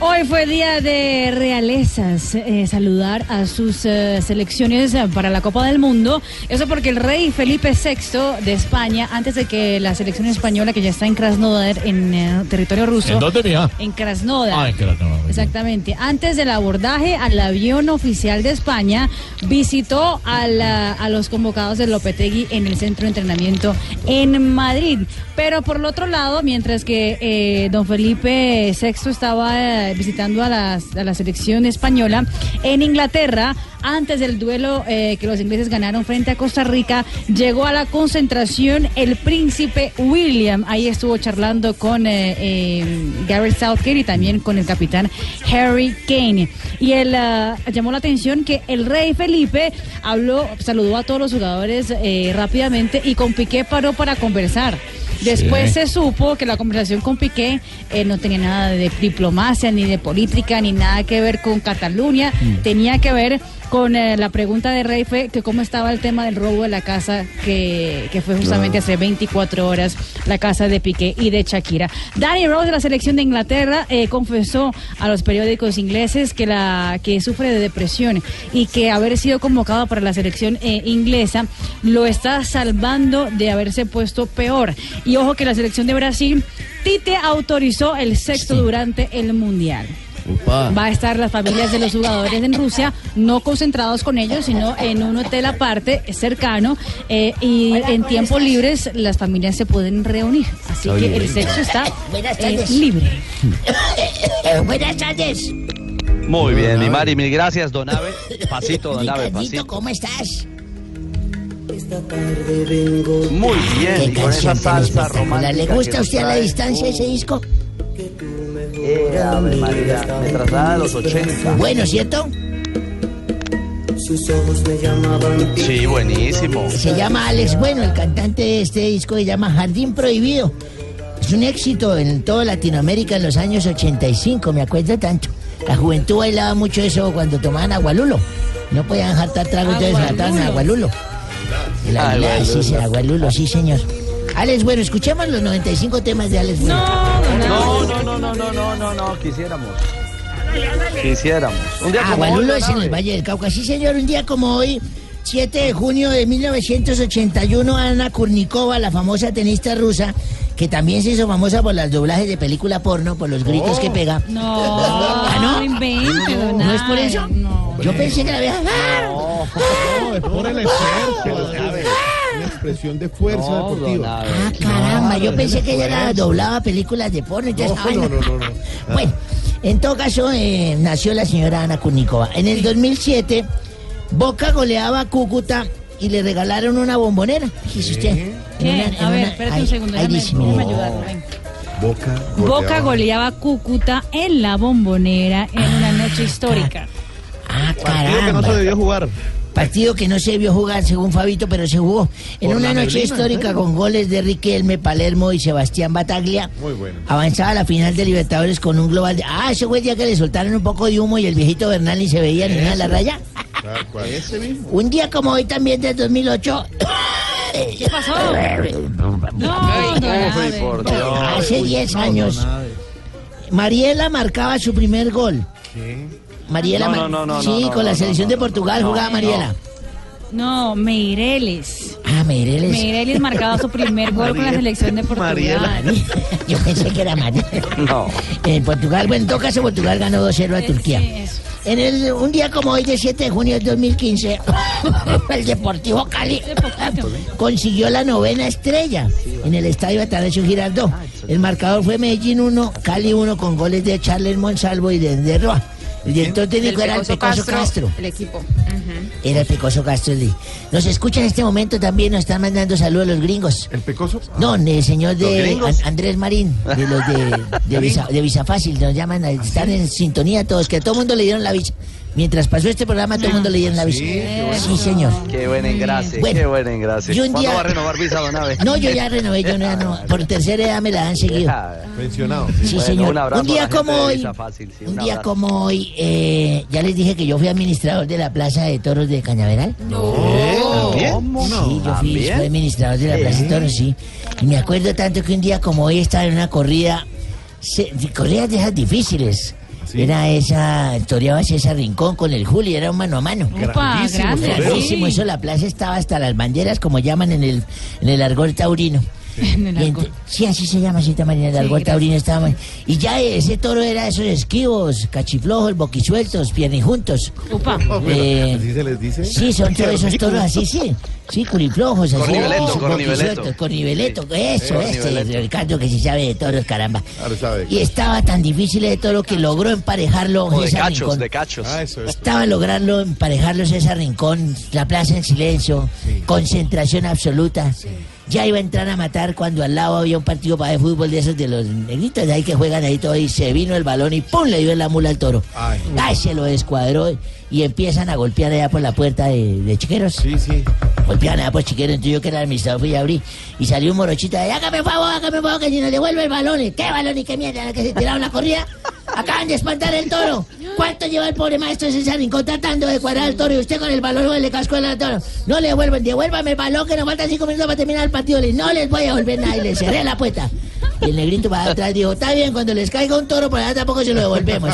Hoy fue día de realezas, eh, saludar a sus eh, selecciones eh, para la Copa del Mundo. Eso porque el rey Felipe VI de España, antes de que la selección española, que ya está en Krasnodar, en eh, territorio ruso.
¿En dónde?
En Krasnodar.
Ah, en Krasnodar.
Exactamente. Antes del abordaje al avión oficial de España, visitó a, la- a los convocados de Lopetegui en el centro de entrenamiento en Madrid. Pero por el otro lado, mientras que don Felipe VI estaba visitando a, la selección española, en Inglaterra, antes del duelo eh, que los ingleses ganaron frente a Costa Rica, llegó a la concentración el príncipe William. Ahí estuvo charlando con eh, eh, Gareth Southgate y también con el capitán Harry Kane. Y él ah, llamó la atención que el rey Felipe habló, saludó a todos los jugadores rápidamente y con Piqué paró para conversar. Después
Sí.
se supo que la conversación con Piqué eh, no tenía nada de diplomacia, ni de política, ni nada que ver con Cataluña. Tenía que ver con eh, la pregunta de Rey fue que cómo estaba el tema del robo de la casa que, que fue justamente hace 24 horas la casa de Piqué y de Shakira. Danny Rose de la selección de Inglaterra eh, confesó a los periódicos ingleses que la que sufre de depresión y que haber sido convocado para la selección eh, inglesa lo está salvando de haberse puesto peor. Y ojo que la selección de Brasil Tite autorizó el sexto durante el mundial. Va a estar las familias de los jugadores en Rusia, no concentrados con ellos, sino en un hotel aparte, cercano, eh, y en tiempos libres las familias se pueden reunir. Así que
bien.
el sexo está eh,
tardes.
libre.
Buenas tardes.
Muy bien, mi Mari, mil gracias, Don Ave. Pasito, Don Ave, pasito.
¿cómo estás?
Muy bien,
Qué
y con esa salsa romántica.
¿Le gusta a usted a la distancia ese disco?
Eh, Ave María, me traslada a los 80.
Bueno, ¿cierto?
Sí, buenísimo.
Se llama Alex Bueno, el cantante de este disco se llama Jardín Prohibido. Es un éxito en toda Latinoamérica en los años 85, me acuerdo tanto. La juventud bailaba mucho eso cuando tomaban agualulo. No podían jartar trago, entonces jartaban agualulo. El aguilar,
Agualulo.
sí, sí, agualulo, sí, señor. Alex Bueno, escuchemos los 95 temas de Alex Bueno.
No, no, no, no, no, no, no, no, quisiéramos. Quisiéramos. Un día como hoy,
es en el Valle del Cauca. Sí, señor, un día como hoy, 7 de junio de 1981, Ana Kurnikova, la famosa tenista rusa, que también se hizo famosa por las doblajes de película porno, por los gritos que pega.
No,
¿Ah, no?
no
¿No es por eso?
no.
Yo pensé que la había...
No, es por el esfuerzo. Expresión de fuerza deportiva.
Ah, caramba, yo pensé que ella era, doblaba películas de porno y
No, no, no, no, <laughs>
Bueno, en todo caso, eh, nació la señora Ana Kurnikova. En el 2007, Boca goleaba a Cúcuta y le regalaron una bombonera. Fíjese usted. En
¿Qué?
una-
A ver,
una-
espérate un segundo,
ahí
déjame, déjame ayudarlo, ven.
Boca.
Boca goleaba a Cúcuta en la bombonera en una noche histórica.
Ah,
Partido que no se debió jugar.
Partido que no se vio jugar según Fabito, pero se jugó. En
Por
una noche
neblina,
histórica
¿en
con goles de Riquelme, Palermo y Sebastián Bataglia.
Muy bueno.
Avanzaba a la final de Libertadores con un global de... Ah, ese fue el día que le soltaron un poco de humo y el viejito Bernal ni se veía ni nada en la raya.
Ese mismo.
Un día como hoy también del 2008...
¿Qué pasó? No.
Hace 10 años. Mariela marcaba su primer gol. Mariela,
No, no, no, no,
sí,
no,
con la selección
no,
de Portugal
no,
jugaba. Mariela.
No, Meireles.
Ah, Meireles.
Meireles marcaba su primer gol con la selección de Portugal. <laughs>
Yo pensé que era Mariela.
No.
En Portugal, bueno, en todo caso, Portugal ganó 2-0 a Turquía. En el, un día como hoy, de 7 de junio del <laughs> 2015, el Deportivo Cali consiguió la novena estrella en el estadio Atanasio Girardot. El marcador fue Medellín 1, Cali 1 con goles de Charles Monsalvo y de, de Roa. El director técnico era el Pecoso Castro.
El equipo.
Era el Pecoso Castro. el de- Nos escucha en este momento también, nos están mandando saludos los gringos.
¿El Pecoso?
No, el señor
¿Los
de? An- Andrés Marín, de los de, de, <laughs> visa, de Visa Fácil, nos llaman, a- están en sintonía todos, que a todo mundo le dieron la visa. Mientras pasó este programa, todo el mundo le dieron la visa. Sí, señor.
Qué buen engrase,
Bueno,
qué buen engrase.
yo un
¿Cuándo
día-
va a renovar visa, don Abe?
No, yo ya renové, yo no, ya no. Por tercera edad me la han seguido.
Pensionado.
Sí,
Bueno,
señor.
Un, abrazo
Un día
a la gente
como
de
hoy,
Visa Fácil, sí,
un día
abrazo.
como hoy, eh, ya les dije que yo fui administrador de la Plaza de Toros de Cañaveral.
¿También?
Sí, yo fui,
¿También?
fui administrador de la Plaza de Toros, sí. Y me acuerdo tanto que un día como hoy estaba en una corrida, se- corridas de esas difíciles. Era esa, toreaba César Rincón con el Juli, era un mano a mano.
Opa,
Grandísimo,
sí.
eso la plaza estaba hasta las banderas, como llaman en el, en el argor taurino. <laughs>
En el
sí, así se llama, Cita Marina, el argor taurino estaba. Y ya ese toro era esos esquivos, cachiflojos, boquisueltos, piernijuntos.
Upa.
Eh,
¿Así se les dice?
Sí, son <laughs> todos esos toros así, sí. Sí, curiflojos, así.
Corniveleto,
Sí,
corniveleto.
Corniveleto, eso,
Eh,
este,
corniveleto.
Ricardo que sí sabe de toros, caramba.
Ahora sabe.
Y estaba tan difícil de toro que logró emparejarlo
O de cachos,
Rincón.
de cachos.
Ah, eso es.
Estaba logrando emparejarlos César Rincón, la plaza en silencio, concentración absoluta. Ya iba a entrar a matar cuando al lado había un partido para de fútbol de esos de los negritos de ahí que juegan ahí todo y se vino el balón y ¡pum! le dio en la mula al toro.
Ay.
¡Ay! Se lo descuadró y empiezan a golpear allá por la puerta de, de chiqueros.
Sí, sí.
Golpeaban allá por chiqueros, entonces yo que era el administrador fui a abrir y salió un morochito de hágame favor, hágame favor que si nos devuelve el balón. ¿Y ¿Qué balón y qué mierda? que se tiraron la corrida? <laughs> Acaban de espantar el toro. ¿Cuánto lleva el pobre maestro César Rincón tratando de cuadrar al toro y usted con el balón le cascó al toro? No le devuelven, devuélvame el balón que nos faltan cinco minutos para terminar el partido. No les voy a devolver nada y le cerré la puerta. Y el negrito para atrás dijo, está bien, cuando les caiga un toro por allá tampoco se lo devolvemos.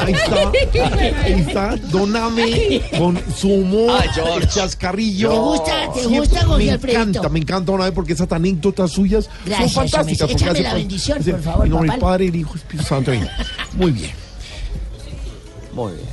Ahí está, ahí está, Doname con su humor, el chascarrillo.
¿Te gusta? ¿Te
Siempre-
gusta, Jorge
Me
Alfredito?
encanta, me encanta Doname porque esas anécdotas suyas
Gracias,
son fantásticas.
hombre.
porque
Échame la bendición, por favor,
En nombre del Padre, el Hijo y el Espíritu Santo. Amén. Muy bien.
Muy bien.